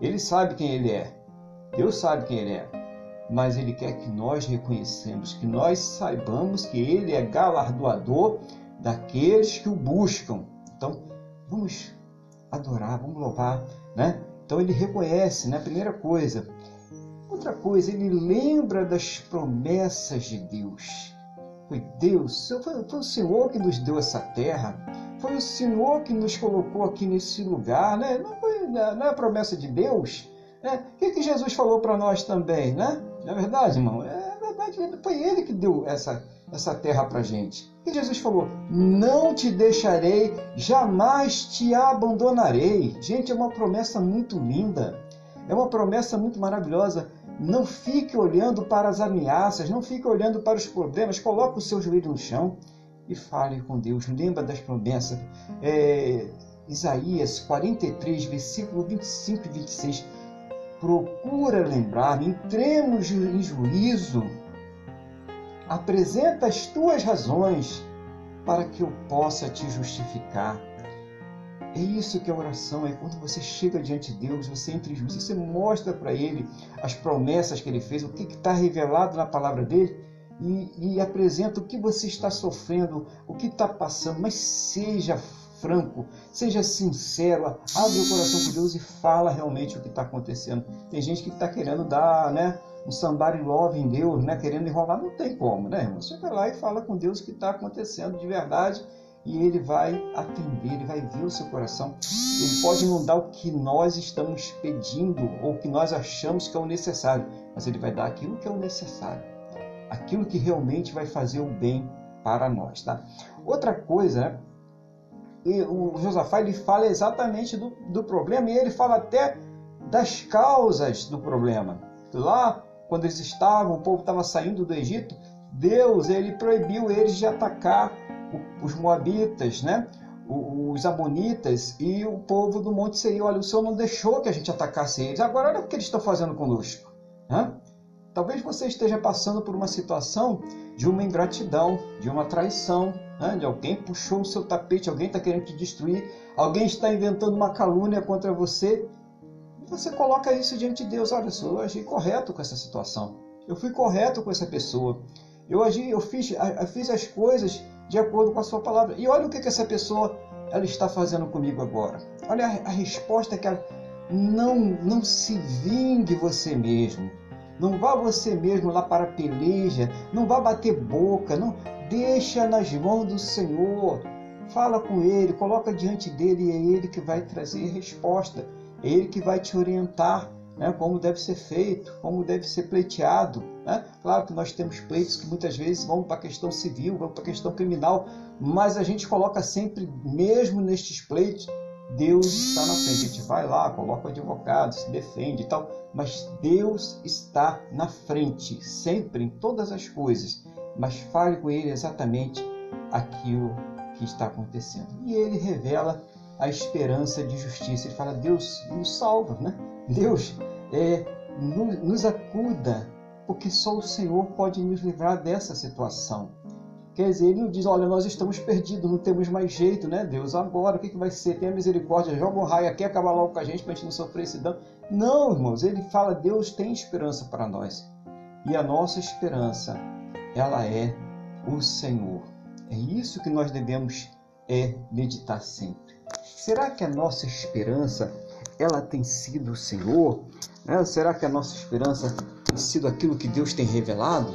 Ele sabe quem ele é. Deus sabe quem ele é. Mas ele quer que nós reconhecemos, que nós saibamos que ele é galardoador daqueles que o buscam. Então, vamos adorar, vamos louvar, né? Então ele reconhece, né? Primeira coisa. Outra coisa, ele lembra das promessas de Deus. Foi Deus, foi, foi o Senhor que nos deu essa terra. Foi o Senhor que nos colocou aqui nesse lugar, né? Não, foi, não é a promessa de Deus? Né? O que, que Jesus falou para nós também, né? Não é verdade, irmão? É verdade, foi Ele que deu essa, essa terra para gente. E Jesus falou: Não te deixarei, jamais te abandonarei. Gente, é uma promessa muito linda, é uma promessa muito maravilhosa. Não fique olhando para as ameaças, não fique olhando para os problemas, coloque o seu joelho no chão e fale com Deus. Lembra das promessas. É, Isaías 43, versículo 25 e 26. Procura lembrar, entremos em juízo. Apresenta as tuas razões para que eu possa te justificar. É isso que a oração é. Quando você chega diante de Deus, você entra em juízo, você mostra para Ele as promessas que Ele fez, o que está revelado na palavra dele e, e apresenta o que você está sofrendo, o que está passando, mas seja franco, seja sincero, abre o coração com Deus e fala realmente o que está acontecendo. Tem gente que está querendo dar, né? Um somebody em Deus, né? Querendo enrolar, não tem como, né, irmão? Chega lá e fala com Deus o que está acontecendo de verdade e ele vai atender, ele vai ver o seu coração. Ele pode não dar o que nós estamos pedindo ou o que nós achamos que é o necessário, mas ele vai dar aquilo que é o necessário aquilo que realmente vai fazer o bem para nós. Tá? Outra coisa, né? E o Josafá ele fala exatamente do, do problema e ele fala até das causas do problema. Lá, quando eles estavam, o povo estava saindo do Egito, Deus ele proibiu eles de atacar os moabitas, né? os Amonitas e o povo do Monte Seir. Olha, o Senhor não deixou que a gente atacasse eles. Agora, olha o que eles estão fazendo conosco. Né? Talvez você esteja passando por uma situação de uma ingratidão, de uma traição, né? de alguém puxou o seu tapete, alguém está querendo te destruir, alguém está inventando uma calúnia contra você. Você coloca isso diante de Deus. Olha, eu agi correto com essa situação. Eu fui correto com essa pessoa. Eu agi, eu fiz, eu fiz as coisas de acordo com a sua palavra. E olha o que, que essa pessoa ela está fazendo comigo agora. Olha a, a resposta que ela não não se vingue você mesmo. Não vá você mesmo lá para a peleja, não vá bater boca, não deixa nas mãos do Senhor. Fala com ele, coloca diante dele e é ele que vai trazer resposta. Ele que vai te orientar né, como deve ser feito, como deve ser pleiteado. Né? Claro que nós temos pleitos que muitas vezes vão para a questão civil, vão para a questão criminal, mas a gente coloca sempre, mesmo nestes pleitos, Deus está na frente. A gente vai lá, coloca o advogado, se defende e tal, mas Deus está na frente, sempre, em todas as coisas. Mas fale com Ele exatamente aquilo que está acontecendo. E Ele revela a esperança de justiça. Ele fala: Deus nos salva, né? Deus é, nos acuda, porque só o Senhor pode nos livrar dessa situação. Quer dizer, ele não diz, olha, nós estamos perdidos, não temos mais jeito, né, Deus? Agora, o que, que vai ser? Tenha misericórdia, joga um raio aqui, acaba logo com a gente para a gente não sofrer esse dano. Não, irmãos, ele fala, Deus tem esperança para nós. E a nossa esperança, ela é o Senhor. É isso que nós devemos é meditar sempre. Será que a nossa esperança ela tem sido o Senhor? Né? Será que a nossa esperança tem sido aquilo que Deus tem revelado?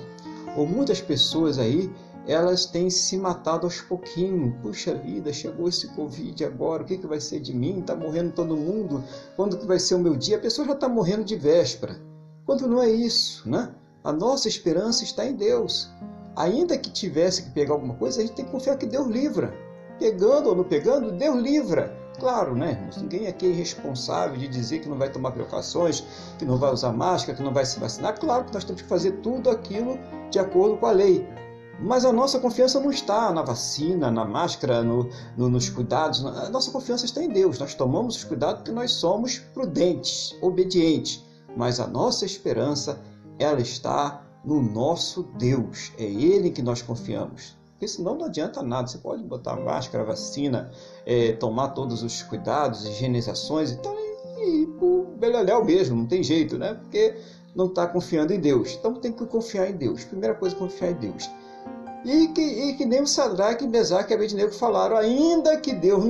Ou muitas pessoas aí, elas têm se matado aos pouquinhos. Puxa vida, chegou esse Covid agora, o que, que vai ser de mim? Está morrendo todo mundo. Quando que vai ser o meu dia? A pessoa já está morrendo de véspera. Quando não é isso, né? A nossa esperança está em Deus. Ainda que tivesse que pegar alguma coisa, a gente tem que confiar que Deus livra. Pegando ou não pegando, Deus livra. Claro, né, irmãos? Ninguém aqui é irresponsável de dizer que não vai tomar precauções, que não vai usar máscara, que não vai se vacinar. Claro que nós temos que fazer tudo aquilo de acordo com a lei. Mas a nossa confiança não está na vacina, na máscara, no, no, nos cuidados. A nossa confiança está em Deus. Nós tomamos os cuidados porque nós somos prudentes, obedientes. Mas a nossa esperança, ela está no nosso Deus. É Ele que nós confiamos. Porque senão não adianta nada. Você pode botar máscara, vacina, é, tomar todos os cuidados, higienizações, então e, e o beleléu mesmo, não tem jeito, né? Porque não está confiando em Deus. Então tem que confiar em Deus. Primeira coisa, confiar em Deus. E que, e que nem o Sadraque, Mesaque e Abednego falaram, ainda que Deus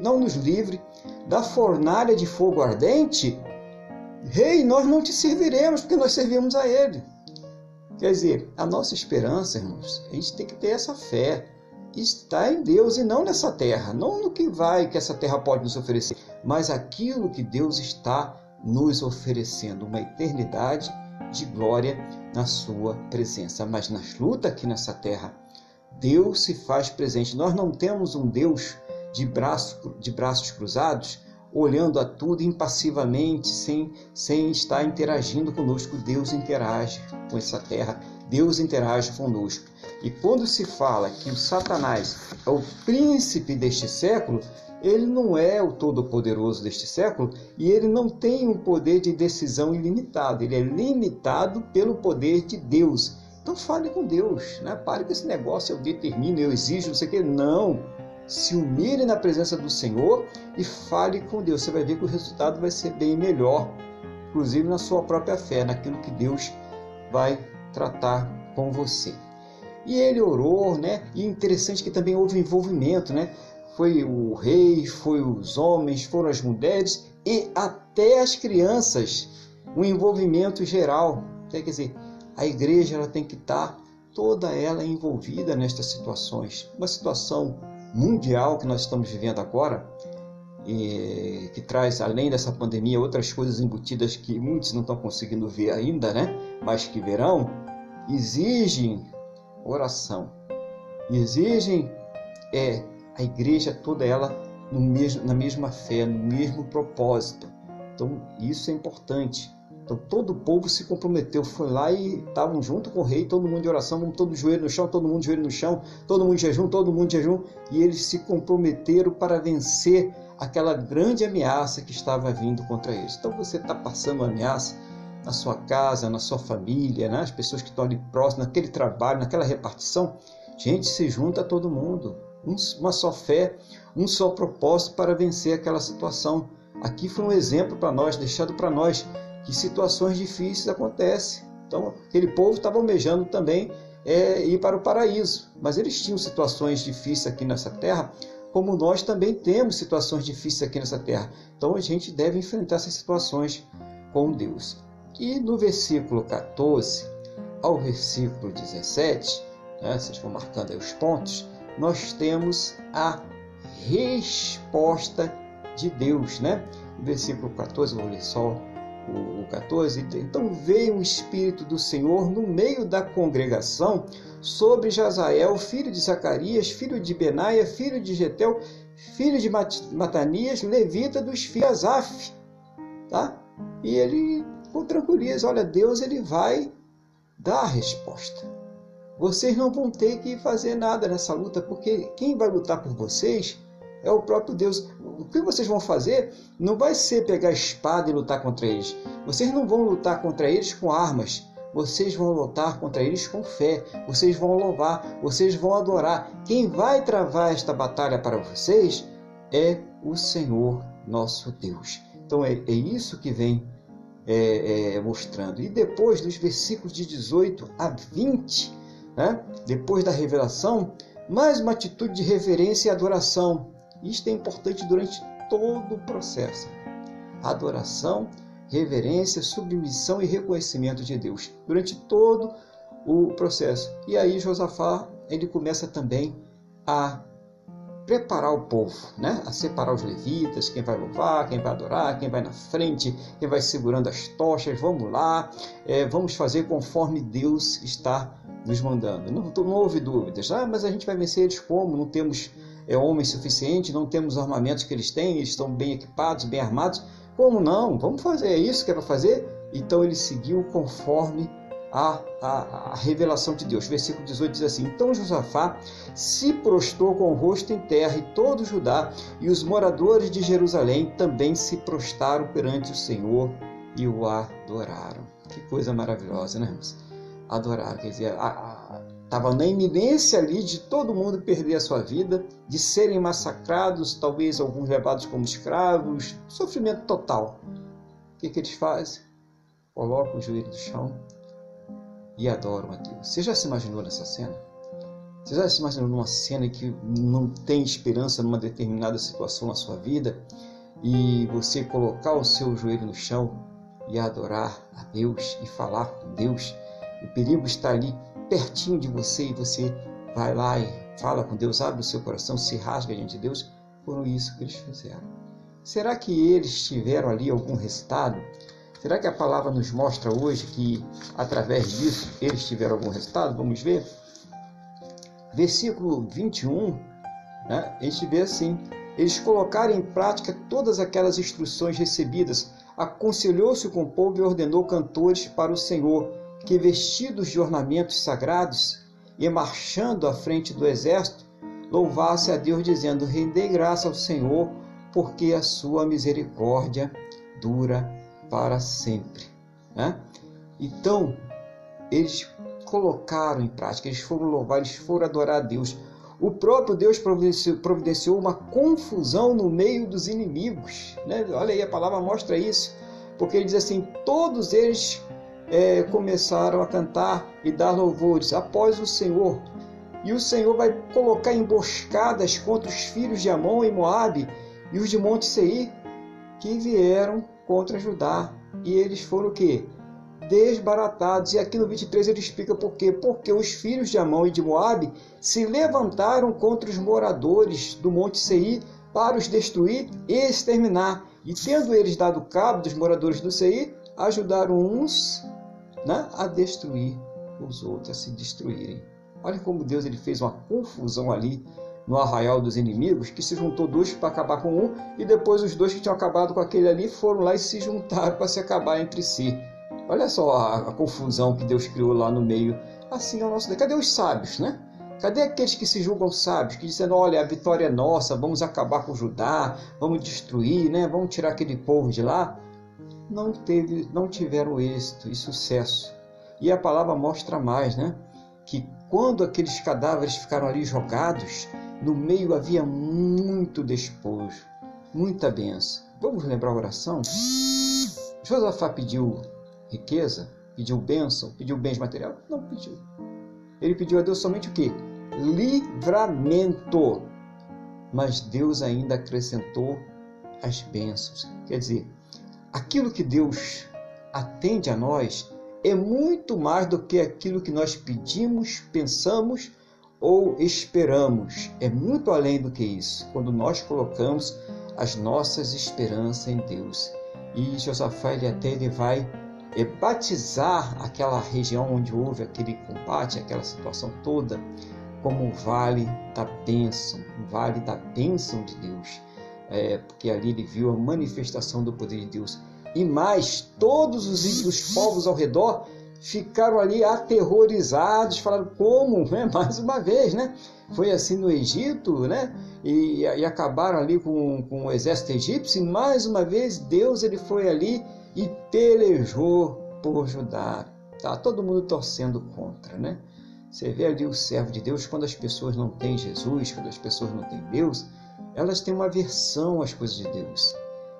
não nos livre da fornalha de fogo ardente, rei, nós não te serviremos, porque nós servimos a Ele. Quer dizer, a nossa esperança, irmãos, a gente tem que ter essa fé. Está em Deus e não nessa terra, não no que vai, que essa terra pode nos oferecer, mas aquilo que Deus está nos oferecendo, uma eternidade de glória na sua presença. Mas nas lutas aqui nessa terra, Deus se faz presente. Nós não temos um Deus de, braço, de braços cruzados, olhando a tudo impassivamente, sem, sem estar interagindo conosco. Deus interage com essa terra, Deus interage conosco. E quando se fala que o Satanás é o príncipe deste século, ele não é o todo-poderoso deste século e ele não tem um poder de decisão ilimitado, ele é limitado pelo poder de Deus. Então fale com Deus, né? pare com esse negócio, eu determino, eu exijo, não sei o que. Não, se humilhe na presença do Senhor e fale com Deus. Você vai ver que o resultado vai ser bem melhor, inclusive na sua própria fé, naquilo que Deus vai tratar com você. E ele orou, né? E interessante que também houve envolvimento, né? Foi o rei, foi os homens, foram as mulheres e até as crianças. Um envolvimento geral. Quer dizer, a igreja ela tem que estar toda ela envolvida nestas situações. Uma situação mundial que nós estamos vivendo agora, e que traz, além dessa pandemia, outras coisas embutidas que muitos não estão conseguindo ver ainda, né? mas que verão, exigem oração, exigem é, a igreja toda ela no mesmo, na mesma fé, no mesmo propósito. Então, isso é importante. Então todo o povo se comprometeu, foi lá e estavam junto com o rei, todo mundo de oração, todo joelho no chão, todo mundo joelho no chão, todo mundo de jejum, todo mundo de jejum, e eles se comprometeram para vencer aquela grande ameaça que estava vindo contra eles. Então você está passando uma ameaça na sua casa, na sua família, né? as pessoas que estão ali próximas, naquele trabalho, naquela repartição, gente, se junta todo mundo, uma só fé, um só propósito para vencer aquela situação. Aqui foi um exemplo para nós, deixado para nós que situações difíceis acontecem. Então, aquele povo estava almejando também é, ir para o paraíso, mas eles tinham situações difíceis aqui nessa terra, como nós também temos situações difíceis aqui nessa terra. Então, a gente deve enfrentar essas situações com Deus. E no versículo 14 ao versículo 17, né, vocês vão marcando aí os pontos, nós temos a resposta de Deus, né? No versículo 14, vou ler só o 14, então veio o Espírito do Senhor no meio da congregação sobre Jazael, filho de Zacarias, filho de Benaia, filho de Getel, filho de Matanias, levita dos filhos de Asaf. Tá? E ele, com tranquilidade, olha, Deus ele vai dar a resposta. Vocês não vão ter que fazer nada nessa luta, porque quem vai lutar por vocês é o próprio Deus. O que vocês vão fazer não vai ser pegar espada e lutar contra eles. Vocês não vão lutar contra eles com armas. Vocês vão lutar contra eles com fé. Vocês vão louvar. Vocês vão adorar. Quem vai travar esta batalha para vocês é o Senhor nosso Deus. Então é, é isso que vem é, é, mostrando. E depois dos versículos de 18 a 20, né? depois da revelação, mais uma atitude de reverência e adoração isto é importante durante todo o processo. Adoração, reverência, submissão e reconhecimento de Deus durante todo o processo. E aí Josafá ele começa também a preparar o povo, né? a separar os levitas, quem vai louvar, quem vai adorar, quem vai na frente, quem vai segurando as tochas, vamos lá, é, vamos fazer conforme Deus está nos mandando. Não, não houve dúvidas, ah, mas a gente vai vencer eles como? Não temos é homem suficiente, não temos os armamentos que eles têm, eles estão bem equipados, bem armados. Como não? Vamos fazer é isso que é para fazer? Então ele seguiu conforme a, a, a, revelação de Deus. Versículo 18 diz assim: Então Josafá se prostrou com o rosto em terra, e todo Judá e os moradores de Jerusalém também se prostraram perante o Senhor e o adoraram. Que coisa maravilhosa, né, irmãos? Adoraram, quer dizer, a, Estava na iminência ali de todo mundo perder a sua vida, de serem massacrados, talvez alguns levados como escravos, sofrimento total. O que, que eles fazem? Colocam o joelho no chão e adoram a Deus. Você já se imaginou nessa cena? Você já se imaginou numa cena que não tem esperança numa determinada situação na sua vida e você colocar o seu joelho no chão e adorar a Deus e falar com Deus? O perigo está ali pertinho de você e você vai lá e fala com Deus, abre o seu coração, se rasga diante de Deus, foram isso que eles fizeram. Será que eles tiveram ali algum resultado? Será que a palavra nos mostra hoje que através disso eles tiveram algum resultado? Vamos ver. Versículo 21, né, a gente vê assim: eles colocaram em prática todas aquelas instruções recebidas, aconselhou-se com o povo e ordenou cantores para o Senhor que, vestidos de ornamentos sagrados e marchando à frente do exército, louvasse a Deus, dizendo: Rendei graça ao Senhor, porque a sua misericórdia dura para sempre. Né? Então, eles colocaram em prática, eles foram louvar, eles foram adorar a Deus. O próprio Deus providenciou, uma confusão no meio dos inimigos. Né? Olha aí, a palavra mostra isso, porque ele diz assim: todos eles é, começaram a cantar e dar louvores após o Senhor. E o Senhor vai colocar emboscadas contra os filhos de Amon e Moabe e os de Monte Seir que vieram contra Judá. E eles foram o quê? Desbaratados. E aqui no 23 ele explica por quê. Porque os filhos de Amon e de Moabe se levantaram contra os moradores do Monte Seir para os destruir e exterminar. E tendo eles dado cabo dos moradores do Seir, ajudaram uns né, a destruir os outros, a se destruírem. Olha como Deus ele fez uma confusão ali no arraial dos inimigos, que se juntou dois para acabar com um, e depois os dois que tinham acabado com aquele ali foram lá e se juntaram para se acabar entre si. Olha só a, a confusão que Deus criou lá no meio. Assim é o nosso. Cadê os sábios, né? Cadê aqueles que se julgam sábios, que dizem, olha, a vitória é nossa, vamos acabar com Judá, vamos destruir, né? vamos tirar aquele povo de lá? Não, teve, não tiveram êxito e sucesso. E a palavra mostra mais, né? Que quando aqueles cadáveres ficaram ali jogados, no meio havia muito despojo, muita benção. Vamos lembrar a oração? Josafá pediu riqueza, pediu bênção, pediu bens materiais? Não pediu. Ele pediu a Deus somente o que? Livramento. Mas Deus ainda acrescentou as bênçãos. Quer dizer, aquilo que Deus atende a nós é muito mais do que aquilo que nós pedimos, pensamos ou esperamos. É muito além do que isso, quando nós colocamos as nossas esperanças em Deus. E Josafá ele até ele vai é, batizar aquela região onde houve aquele combate, aquela situação toda, como o vale da bênção, o vale da bênção de Deus. É, porque ali ele viu a manifestação do poder de Deus. E mais, todos os, os povos ao redor ficaram ali aterrorizados, falaram como, né? mais uma vez, né? Foi assim no Egito, né? E, e acabaram ali com, com o exército egípcio, e mais uma vez Deus ele foi ali e pelejou por Judá. Tá todo mundo torcendo contra, né? Você vê ali o servo de Deus, quando as pessoas não têm Jesus, quando as pessoas não têm Deus, elas têm uma aversão às coisas de Deus.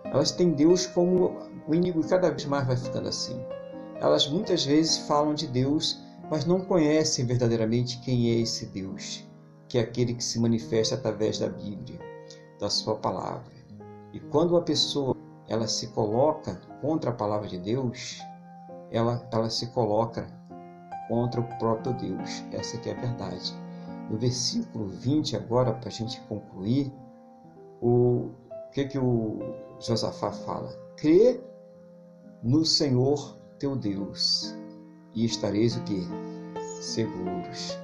Elas têm Deus como o inimigo cada vez mais vai ficando assim. Elas muitas vezes falam de Deus, mas não conhecem verdadeiramente quem é esse Deus, que é aquele que se manifesta através da Bíblia, da sua palavra. E quando uma pessoa ela se coloca contra a palavra de Deus, ela, ela se coloca contra o próprio Deus. Essa que é a verdade. No versículo 20, agora, para a gente concluir, o que, que o Josafá fala? Crê no Senhor teu Deus e estareis o que? Seguros.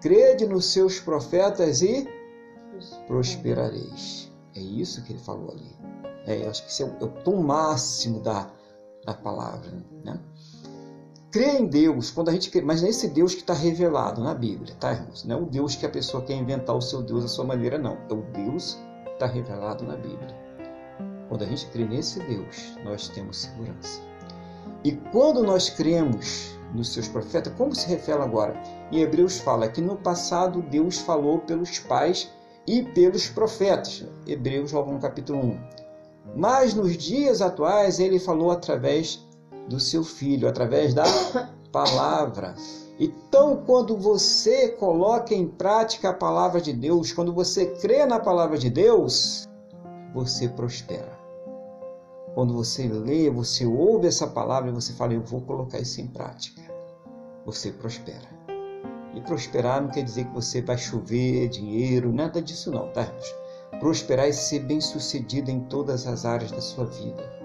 Crede nos seus profetas e prosperareis. É isso que ele falou ali. É, acho que esse é o, é o tom máximo da, da palavra. Né? Crer em Deus, quando a gente crê, mas nesse Deus que está revelado na Bíblia, tá, irmãos? Não é o Deus que a pessoa quer inventar o seu Deus, a sua maneira, não. É o Deus está revelado na Bíblia. Quando a gente crê nesse Deus, nós temos segurança. E quando nós cremos nos seus profetas, como se revela agora? Em Hebreus fala que no passado Deus falou pelos pais e pelos profetas. Hebreus, logo no capítulo 1. Mas nos dias atuais ele falou através do seu filho, através da palavra. Então, quando você coloca em prática a palavra de Deus, quando você crê na palavra de Deus, você prospera. Quando você lê, você ouve essa palavra e você fala, eu vou colocar isso em prática. Você prospera. E prosperar não quer dizer que você vai chover dinheiro, nada disso não, tá? Prosperar é ser bem-sucedido em todas as áreas da sua vida.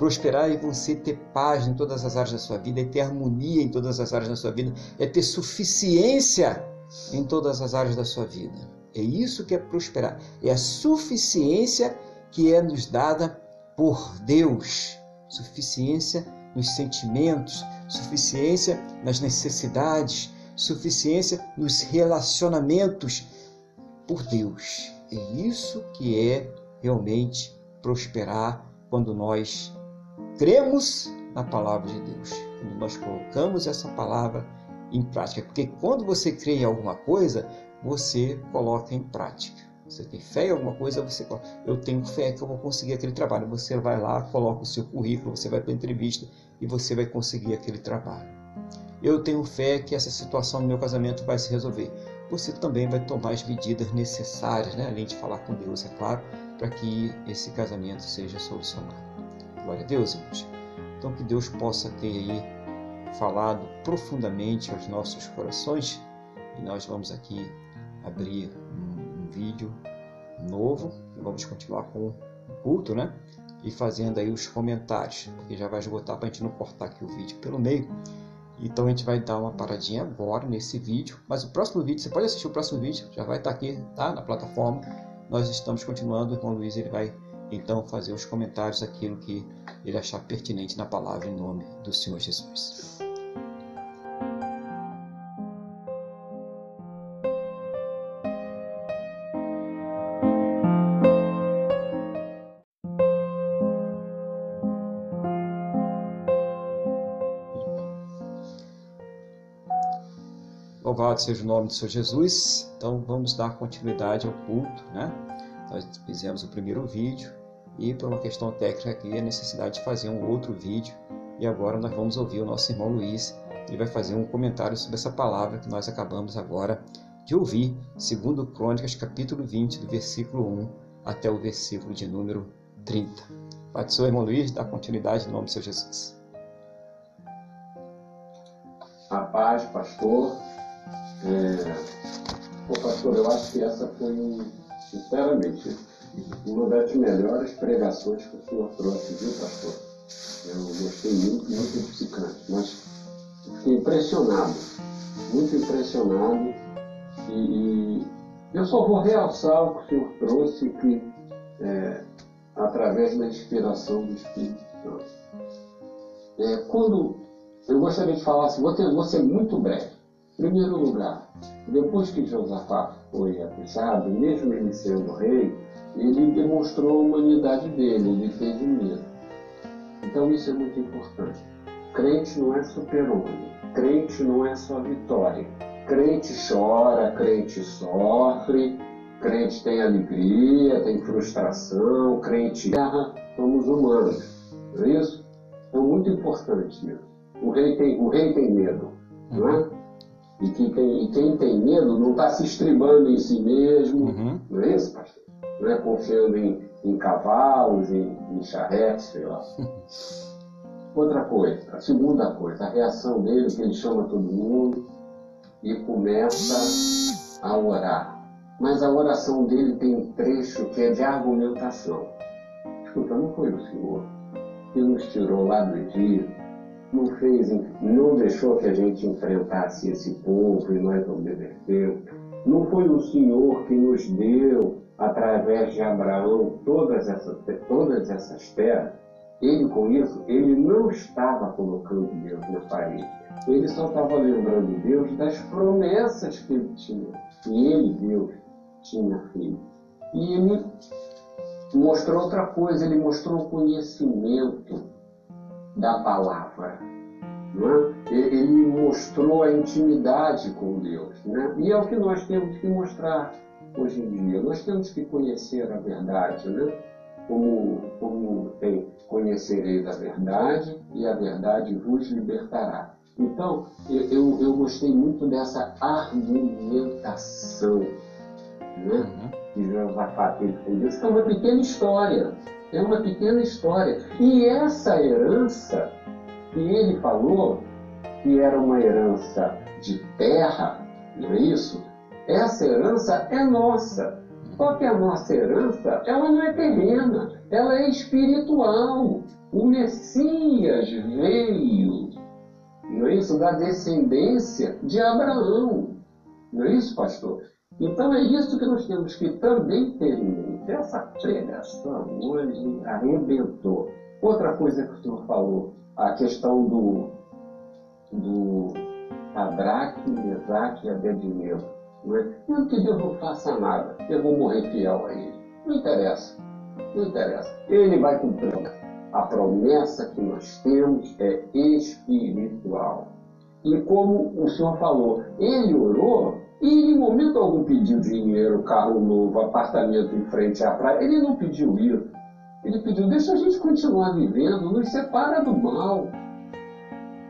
Prosperar é você ter paz em todas as áreas da sua vida, é ter harmonia em todas as áreas da sua vida, é ter suficiência em todas as áreas da sua vida. É isso que é prosperar. É a suficiência que é nos dada por Deus. Suficiência nos sentimentos, suficiência nas necessidades, suficiência nos relacionamentos por Deus. É isso que é realmente prosperar quando nós cremos na palavra de Deus, quando nós colocamos essa palavra em prática. Porque quando você crê em alguma coisa, você coloca em prática. Você tem fé em alguma coisa, você eu tenho fé que eu vou conseguir aquele trabalho. Você vai lá, coloca o seu currículo, você vai para a entrevista e você vai conseguir aquele trabalho. Eu tenho fé que essa situação no meu casamento vai se resolver você também vai tomar as medidas necessárias, né? além de falar com Deus, é claro, para que esse casamento seja solucionado. Glória a Deus, irmãos. Então, que Deus possa ter aí falado profundamente aos nossos corações e nós vamos aqui abrir um, um vídeo novo vamos continuar com o culto, né? E fazendo aí os comentários, porque já vai esgotar para a gente não cortar aqui o vídeo pelo meio. Então a gente vai dar uma paradinha agora nesse vídeo, mas o próximo vídeo, você pode assistir o próximo vídeo, já vai estar aqui, tá? Na plataforma. Nós estamos continuando, o irmão Luiz ele vai então fazer os comentários aquilo que ele achar pertinente na palavra em nome do Senhor Jesus. Louvado seja o nome do Senhor Jesus. Então vamos dar continuidade ao culto, né? Nós fizemos o primeiro vídeo e por uma questão técnica aqui a necessidade de fazer um outro vídeo e agora nós vamos ouvir o nosso irmão Luiz. Ele vai fazer um comentário sobre essa palavra que nós acabamos agora de ouvir, segundo Crônicas, capítulo 20, do versículo 1 até o versículo de número 30. Pai Senhor, irmão Luiz, dá continuidade em nome do Senhor Jesus. A paz, pastor. É... Pô, pastor, eu acho que essa foi, sinceramente, uma das melhores pregações que o senhor trouxe, viu, pastor? Eu gostei muito, muito edificante, mas fiquei impressionado, muito impressionado. E, e, eu só vou realçar o que o senhor trouxe, que é, através da inspiração do Espírito Santo. É, quando eu gostaria de falar assim, vou, ter, vou ser muito breve. Em primeiro lugar, depois que Josafá foi acusado, mesmo ele sendo rei, ele demonstrou a humanidade dele, ele teve medo. Então isso é muito importante. Crente não é super-homem, crente não é só vitória. Crente chora, crente sofre, crente tem alegria, tem frustração, crente erra, somos humanos. Não é isso? Então muito importante isso. O rei tem, o rei tem medo, não é? E quem tem, e quem tem medo não está se estribando em si mesmo, uhum. não é isso, pastor? Não é confiando em, em cavalos, em, em charretes, sei lá. Outra coisa, a segunda coisa, a reação dele, que ele chama todo mundo e começa a orar. Mas a oração dele tem um trecho que é de argumentação. Escuta, não foi o Senhor que nos tirou lá do Egito, não fez, não deixou que a gente enfrentasse esse povo e nós obedecemos. Não foi o Senhor que nos deu, através de Abraão, todas essas, todas essas terras. Ele, com isso, ele não estava colocando Deus na parede. Ele só estava lembrando Deus das promessas que ele tinha. E ele, Deus, tinha feito. E ele mostrou outra coisa, ele mostrou o conhecimento da palavra. É? Ele mostrou a intimidade com Deus. Né? E é o que nós temos que mostrar hoje em dia. Nós temos que conhecer a verdade. Né? Como, como tem, conhecereis a verdade e a verdade vos libertará. Então, eu, eu gostei muito dessa argumentação né? Uhum. que Josafá teve com Deus. Então, é uma pequena história. É uma pequena história. E essa herança que ele falou, que era uma herança de terra, não é isso? Essa herança é nossa. Só que a nossa herança, ela não é terrena, ela é espiritual. O Messias veio, não é isso? Da descendência de Abraão. Não é isso, pastor? Então é isso que nós temos que também ter em mente. Essa pregação hoje arrebentou. Outra coisa que o senhor falou, a questão do, do Sadraque, Mesaque e Abednego. Não é? Não que Deus não faça nada, eu vou morrer fiel a ele. Não interessa, não interessa. Ele vai cumprir. A promessa que nós temos é espiritual. E como o senhor falou, ele orou e em momento algum pediu dinheiro, carro novo, apartamento em frente à praia. Ele não pediu isso. Ele pediu, deixa a gente continuar vivendo, nos separa do mal.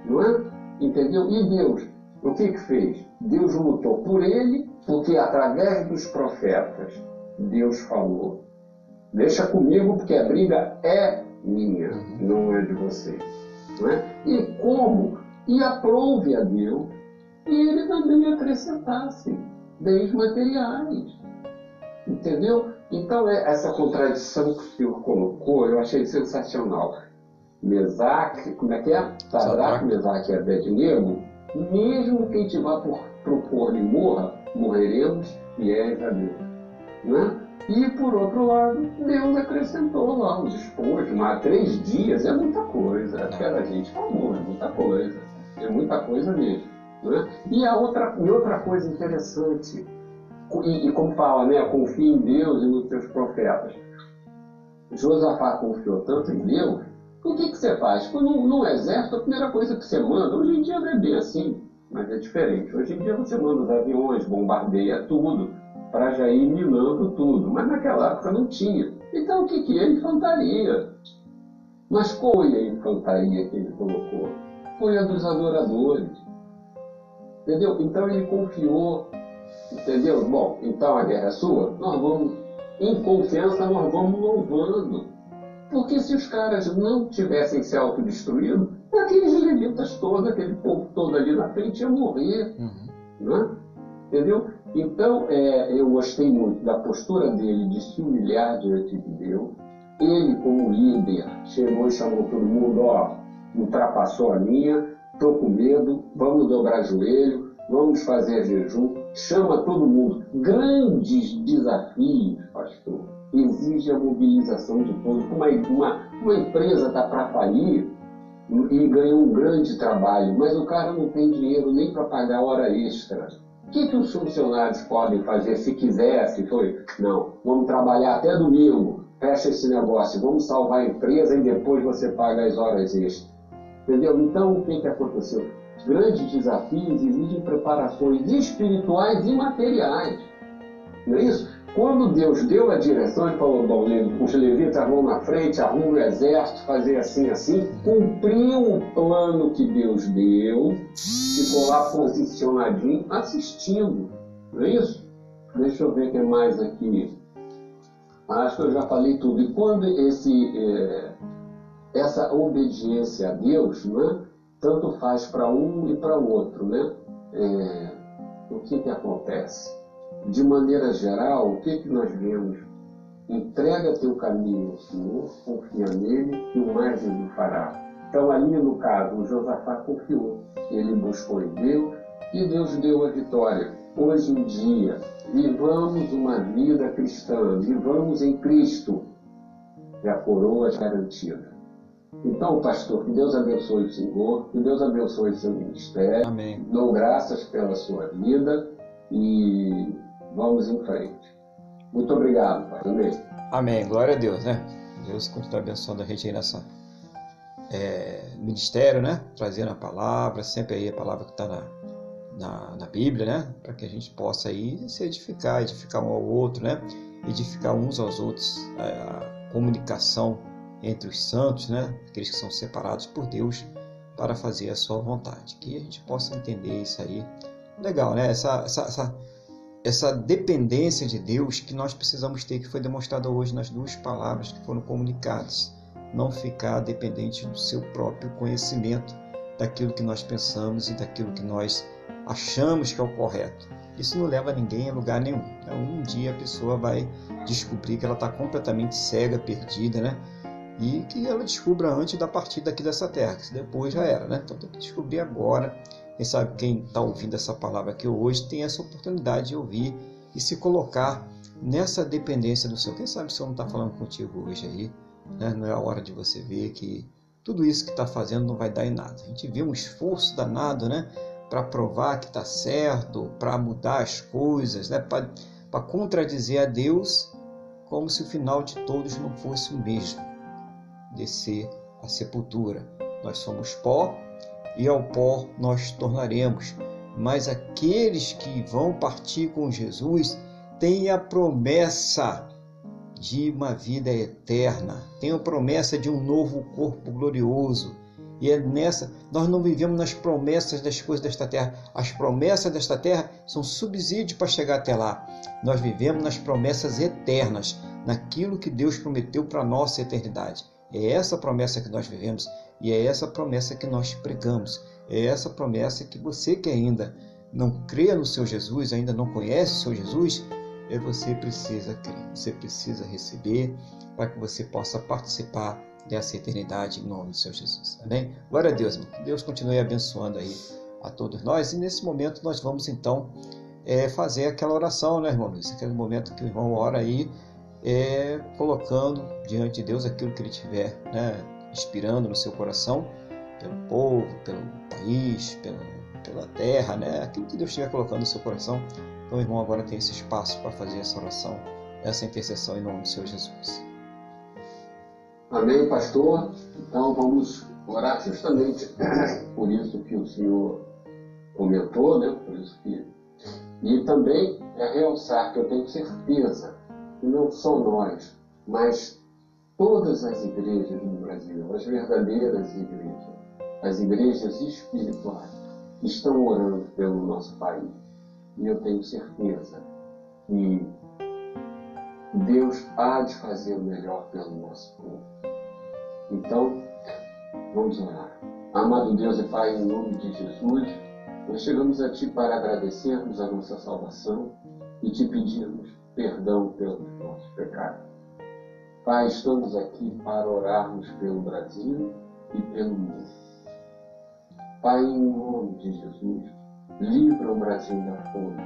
Não é? Entendeu? E Deus, o que que fez? Deus lutou por ele, porque através dos profetas, Deus falou. Deixa comigo, porque a briga é minha, não é de vocês. É? E como? E aprove a Deus e ele também acrescentasse bens materiais. Entendeu? Então, é essa contradição que o senhor colocou, eu achei sensacional. Mesaque, como é que é? Sadraque, Mesaque e Abednego, mesmo que a gente vá por, por forno e morra, morreremos fiéis a Deus. Né? E, por outro lado, Deus acrescentou lá os despojos, mas três dias é muita coisa. Aquela gente falou, é muita coisa. É muita coisa mesmo. Né? E, a outra, e outra coisa interessante, e, e como fala, né, confia em Deus e nos seus profetas. Josafá confiou tanto em Deus, o que, que você faz? No, no exército, a primeira coisa que você manda, hoje em dia não é bem assim, mas é diferente. Hoje em dia você manda os aviões, bombardeia tudo, para já ir minando tudo. Mas naquela época não tinha. Então o que, que é? Infantaria. Mas qual foi a infantaria que ele colocou? Foi a dos adoradores. Entendeu? Então ele confiou. Entendeu? Bom, então a guerra é sua? Nós vamos, em confiança, nós vamos louvando. Porque se os caras não tivessem se autodestruído, aqueles levitas todos, aquele povo todo ali na frente ia morrer. Uhum. Né? Entendeu? Então, é, eu gostei muito da postura dele de se humilhar diante de Deus. Ele, como líder, chegou e chamou todo mundo: ó, ultrapassou a linha, estou com medo, vamos dobrar joelho, vamos fazer jejum. Chama todo mundo. Grandes desafios, pastor, exige a mobilização de todos. Uma, uma, uma empresa está para falir e ganhou um grande trabalho, mas o cara não tem dinheiro nem para pagar hora extra o que, que os funcionários podem fazer se quisesse? Foi, não, vamos trabalhar até domingo, fecha esse negócio, vamos salvar a empresa e depois você paga as horas extras. Entendeu? Então, o que, que aconteceu? Grandes desafios exigem preparações espirituais e materiais. Não é isso? Quando Deus deu a direção, ele falou: bom, os levitas vão na frente, arrumam o exército, fazer assim, assim, cumpriu o plano que Deus deu, ficou lá posicionadinho, assistindo. Não é isso? Deixa eu ver o que mais aqui. Acho que eu já falei tudo. E quando esse, é, essa obediência a Deus, né, tanto faz para um e para o outro, né? É, o que, que acontece? De maneira geral, o que, que nós vemos? Entrega teu caminho ao Senhor, confia nele e o mais ele fará. Então, ali no caso, o Josafá confiou. Ele buscou em Deus e Deus deu a vitória. Hoje em dia, vivamos uma vida cristã, vivamos em Cristo. E a coroa é garantida. Então, pastor, que Deus abençoe o Senhor, que Deus abençoe o seu ministério. Amém. Dou graças pela sua vida e vamos em frente. Muito obrigado, Pai. Amém. Amém. Glória a Deus, né? Deus continua abençoando a nessa é, ministério, né? Trazendo a palavra, sempre aí a palavra que está na, na, na, Bíblia, né? Para que a gente possa aí se edificar, edificar um ao outro, né? Edificar uns aos outros, a, a comunicação entre os santos, né? Aqueles que são separados por Deus para fazer a sua vontade. Que a gente possa entender isso aí. Legal, né? Essa, essa, essa essa dependência de Deus que nós precisamos ter, que foi demonstrada hoje nas duas palavras que foram comunicadas. Não ficar dependente do seu próprio conhecimento, daquilo que nós pensamos e daquilo que nós achamos que é o correto. Isso não leva ninguém a lugar nenhum. Então, um dia a pessoa vai descobrir que ela está completamente cega, perdida, né? E que ela descubra antes da partida aqui dessa terra, que depois já era, né? Então tem que descobrir agora quem sabe quem está ouvindo essa palavra aqui hoje tem essa oportunidade de ouvir e se colocar nessa dependência do Senhor. Quem sabe o Senhor não está falando contigo hoje aí, né? não é a hora de você ver que tudo isso que está fazendo não vai dar em nada. A gente vê um esforço danado né? para provar que está certo, para mudar as coisas, né? para contradizer a Deus, como se o final de todos não fosse o mesmo descer a sepultura. Nós somos pó e ao pó nós tornaremos. Mas aqueles que vão partir com Jesus têm a promessa de uma vida eterna, têm a promessa de um novo corpo glorioso. E é nessa, nós não vivemos nas promessas das coisas desta terra. As promessas desta terra são subsídio para chegar até lá. Nós vivemos nas promessas eternas, naquilo que Deus prometeu para a nossa eternidade. É essa promessa que nós vivemos e é essa promessa que nós pregamos. É essa promessa que você que ainda não crê no seu Jesus, ainda não conhece o seu Jesus, é você precisa crer, você precisa receber para que você possa participar dessa eternidade em nome do seu Jesus. Amém? Glória a Deus, irmão. Deus continue abençoando aí a todos nós. E nesse momento nós vamos então é, fazer aquela oração, né, irmão Luiz? Aquele momento que o irmão ora aí é, colocando diante de Deus aquilo que ele tiver né, inspirando no seu coração, pelo povo, pelo país, pela, pela terra, né, aquilo que Deus estiver colocando no seu coração. Então, irmão agora tem esse espaço para fazer essa oração, essa intercessão em nome do Senhor Jesus. Amém, pastor? Então vamos orar justamente por isso que o senhor comentou, né? Por isso que e também é realçar que eu tenho certeza que não só nós, mas todas as igrejas no Brasil, as verdadeiras igrejas, as igrejas espirituais, estão orando pelo nosso país. E eu tenho certeza que Deus há de fazer o melhor pelo nosso povo. Então, vamos orar. Amado Deus e Pai, em nome de Jesus, nós chegamos a Ti para agradecermos a nossa salvação e te pedirmos perdão pelos nossos pecados. Pai, estamos aqui para orarmos pelo Brasil e pelo mundo. Pai, em nome de Jesus, livra o Brasil da fome,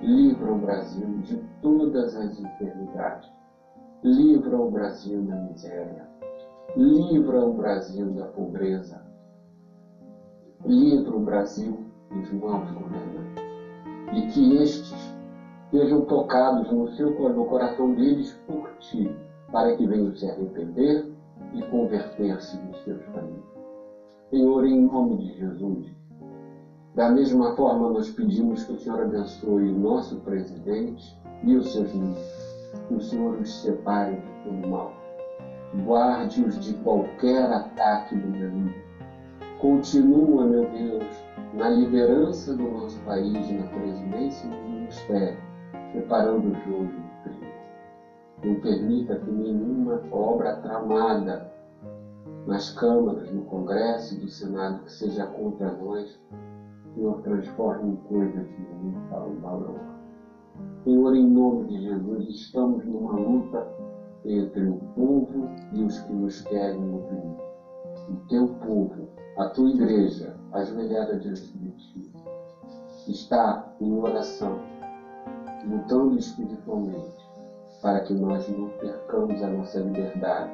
livra o Brasil de todas as enfermidades, livra o Brasil da miséria, livra o Brasil da pobreza, livra o Brasil dos maus governantes. E que estes sejam tocados no, seu, no coração deles por ti, para que venham se arrepender e converter-se nos seus caminhos. Senhor, em nome de Jesus, da mesma forma nós pedimos que o Senhor abençoe o nosso presidente e os seus ministros, que o Senhor os separe de todo mal, guarde-os de qualquer ataque do inimigo Continua, meu Deus, na liderança do nosso país, na presidência e no ministério, preparando o jogo. Não permita que nenhuma obra tramada nas câmaras, no Congresso e do Senado que seja contra nós, Senhor, transforme em coisas que não falam valor. Senhor, em nome de Jesus, estamos numa luta entre o povo e os que nos querem oprimir. O teu povo a tua igreja, ajoelhada diante de ti, está em oração, lutando espiritualmente, para que nós não percamos a nossa liberdade,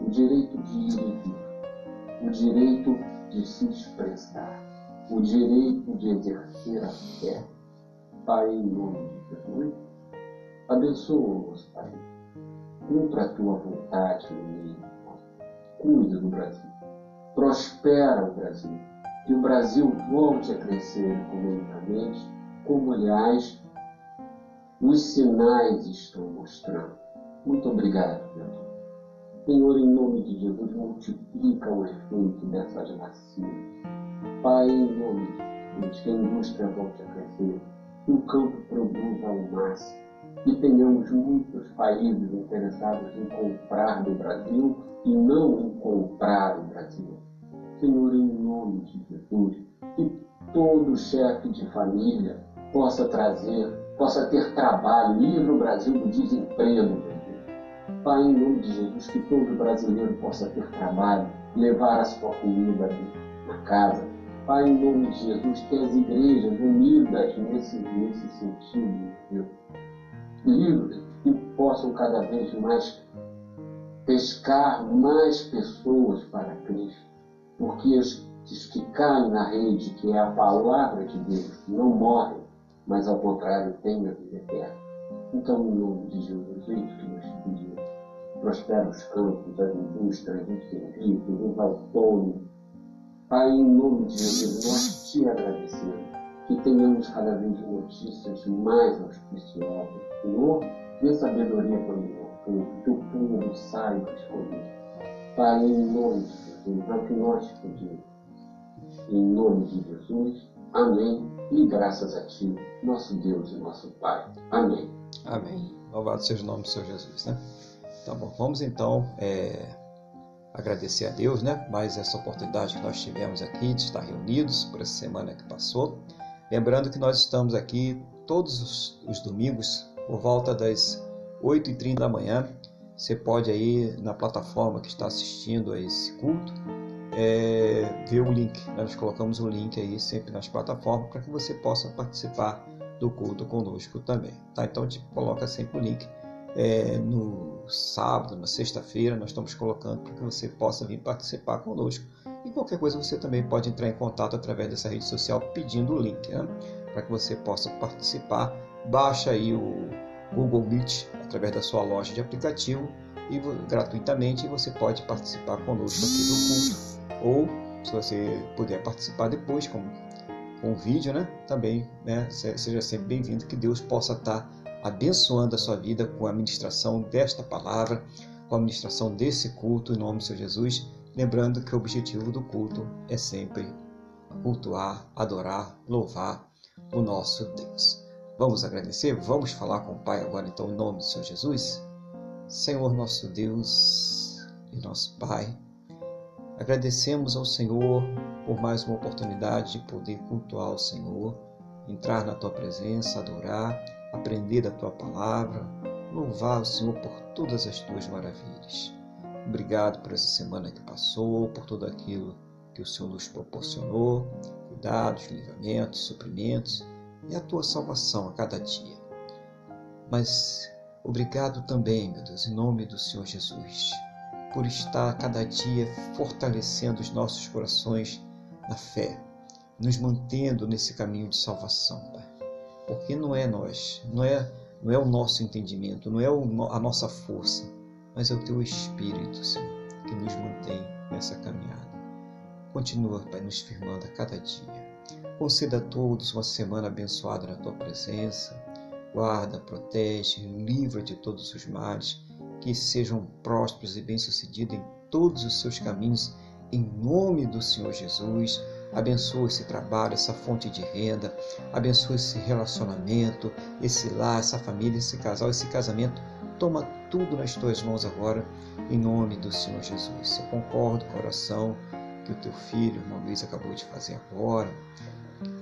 o direito de ir e vir, o direito de se expressar, o direito de exercer a fé. Pai, em nome de Jesus, abençoa o nosso país. Cumpra a tua vontade no meio. Cuida do Brasil prospera o Brasil. Que o Brasil volte a crescer economicamente, como aliás os sinais estão mostrando. Muito obrigado, Deus. Senhor, em nome de Jesus, multiplica o efeito dessas vacinas. Pai, em nome de Jesus, que a indústria volte a crescer, que o campo produza ao máximo, que tenhamos muitos países interessados em comprar do Brasil e não em comprar o Brasil. Senhor, em nome de Jesus, que todo chefe de família possa trazer, possa ter trabalho, livre o Brasil do desemprego. Pai, em nome de Jesus, que todo brasileiro possa ter trabalho, levar a sua comida na casa. Pai, em nome de Jesus, que as igrejas unidas nesse, nesse sentido, Deus, livres, que possam cada vez mais pescar mais pessoas para Cristo porque os, que caem na rede, que é a palavra de Deus, não morrem, mas ao contrário têm a vida eterna. Então, em nome de Jesus, isso que nós pedimos. Prospera os campos, as indústrias, os serviços, os autônomos. Pai, em nome de Jesus, nós te agradecemos que tenhamos cada vez notícias mais auspiciosas. Senhor, dê sabedoria para o meu povo, que o povo saiba escolher. Pai, em nome de Jesus, é o que nós te pedimos. Em nome de Jesus, amém. E graças a Ti, nosso Deus e nosso Pai. Amém. Amém. Louvado seja o nome do Senhor Jesus, né? Tá bom, vamos então é, agradecer a Deus, né? Mais essa oportunidade que nós tivemos aqui de estar reunidos por essa semana que passou. Lembrando que nós estamos aqui todos os, os domingos por volta das 8h30 da manhã você pode aí na plataforma que está assistindo a esse culto é, ver o link. Nós colocamos o link aí sempre nas plataformas para que você possa participar do culto conosco também. Tá? Então gente coloca sempre o link é, no sábado, na sexta-feira, nós estamos colocando para que você possa vir participar conosco. E qualquer coisa você também pode entrar em contato através dessa rede social pedindo o link, né? para que você possa participar. Baixa aí o Google Meet através da sua loja de aplicativo e gratuitamente você pode participar conosco aqui do culto ou se você puder participar depois com, com o vídeo, né? Também, né? Seja sempre bem-vindo, que Deus possa estar abençoando a sua vida com a ministração desta palavra, com a ministração desse culto em nome do Senhor Jesus, lembrando que o objetivo do culto é sempre cultuar, adorar, louvar o nosso Deus. Vamos agradecer? Vamos falar com o Pai agora então em nome do Senhor Jesus? Senhor nosso Deus e nosso Pai, agradecemos ao Senhor por mais uma oportunidade de poder cultuar o Senhor, entrar na tua presença, adorar, aprender da tua palavra, louvar o Senhor por todas as tuas maravilhas. Obrigado por essa semana que passou, por tudo aquilo que o Senhor nos proporcionou, cuidados, livramentos, suprimentos e a tua salvação a cada dia. Mas Obrigado também, meu Deus, em nome do Senhor Jesus, por estar cada dia fortalecendo os nossos corações na fé, nos mantendo nesse caminho de salvação, Pai. Porque não é nós, não é, não é o nosso entendimento, não é a nossa força, mas é o Teu Espírito, Senhor, que nos mantém nessa caminhada. Continua, Pai, nos firmando a cada dia. Conceda a todos uma semana abençoada na Tua presença Guarda, protege, livra de todos os males, que sejam prósperos e bem-sucedidos em todos os seus caminhos, em nome do Senhor Jesus. Abençoa esse trabalho, essa fonte de renda, abençoa esse relacionamento, esse lar, essa família, esse casal, esse casamento. Toma tudo nas tuas mãos agora, em nome do Senhor Jesus. Eu concordo com a oração que o teu filho, irmão Luiz, acabou de fazer agora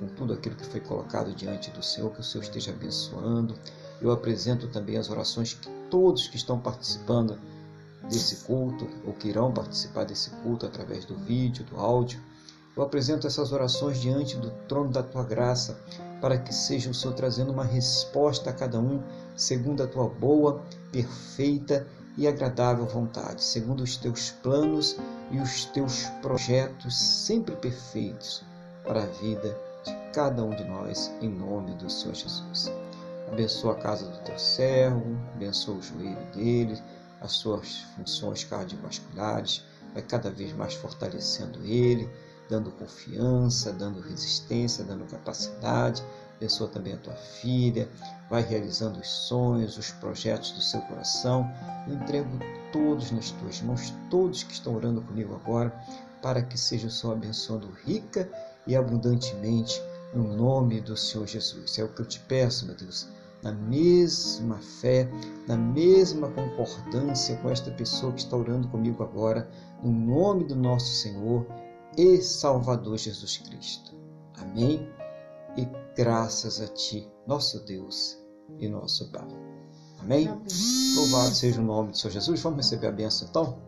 com tudo aquilo que foi colocado diante do Senhor, que o Senhor esteja abençoando. Eu apresento também as orações que todos que estão participando desse culto, ou que irão participar desse culto através do vídeo, do áudio, eu apresento essas orações diante do trono da tua graça, para que seja o Senhor trazendo uma resposta a cada um, segundo a tua boa, perfeita e agradável vontade, segundo os teus planos e os teus projetos sempre perfeitos para a vida de cada um de nós, em nome do Senhor Jesus. Abençoa a casa do teu servo, abençoa o joelho dele, as suas funções cardiovasculares, vai cada vez mais fortalecendo ele, dando confiança, dando resistência, dando capacidade. Abençoa também a tua filha, vai realizando os sonhos, os projetos do seu coração. Eu entrego todos nas tuas mãos, todos que estão orando comigo agora, para que seja o Senhor abençoando rica e abundantemente no nome do Senhor Jesus. É o que eu te peço, meu Deus, na mesma fé, na mesma concordância com esta pessoa que está orando comigo agora, no nome do nosso Senhor e Salvador Jesus Cristo. Amém? E graças a Ti, nosso Deus e nosso Pai. Amém? Amém? Louvado seja o nome do Senhor Jesus. Vamos receber a bênção então?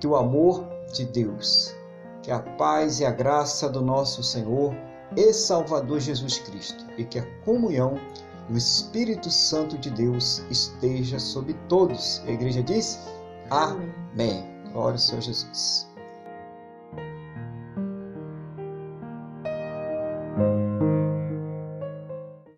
Que o amor de Deus que a paz e a graça do nosso Senhor e Salvador Jesus Cristo e que a comunhão do Espírito Santo de Deus esteja sobre todos. A igreja diz: Amém. Amém. Glória ao Senhor Jesus.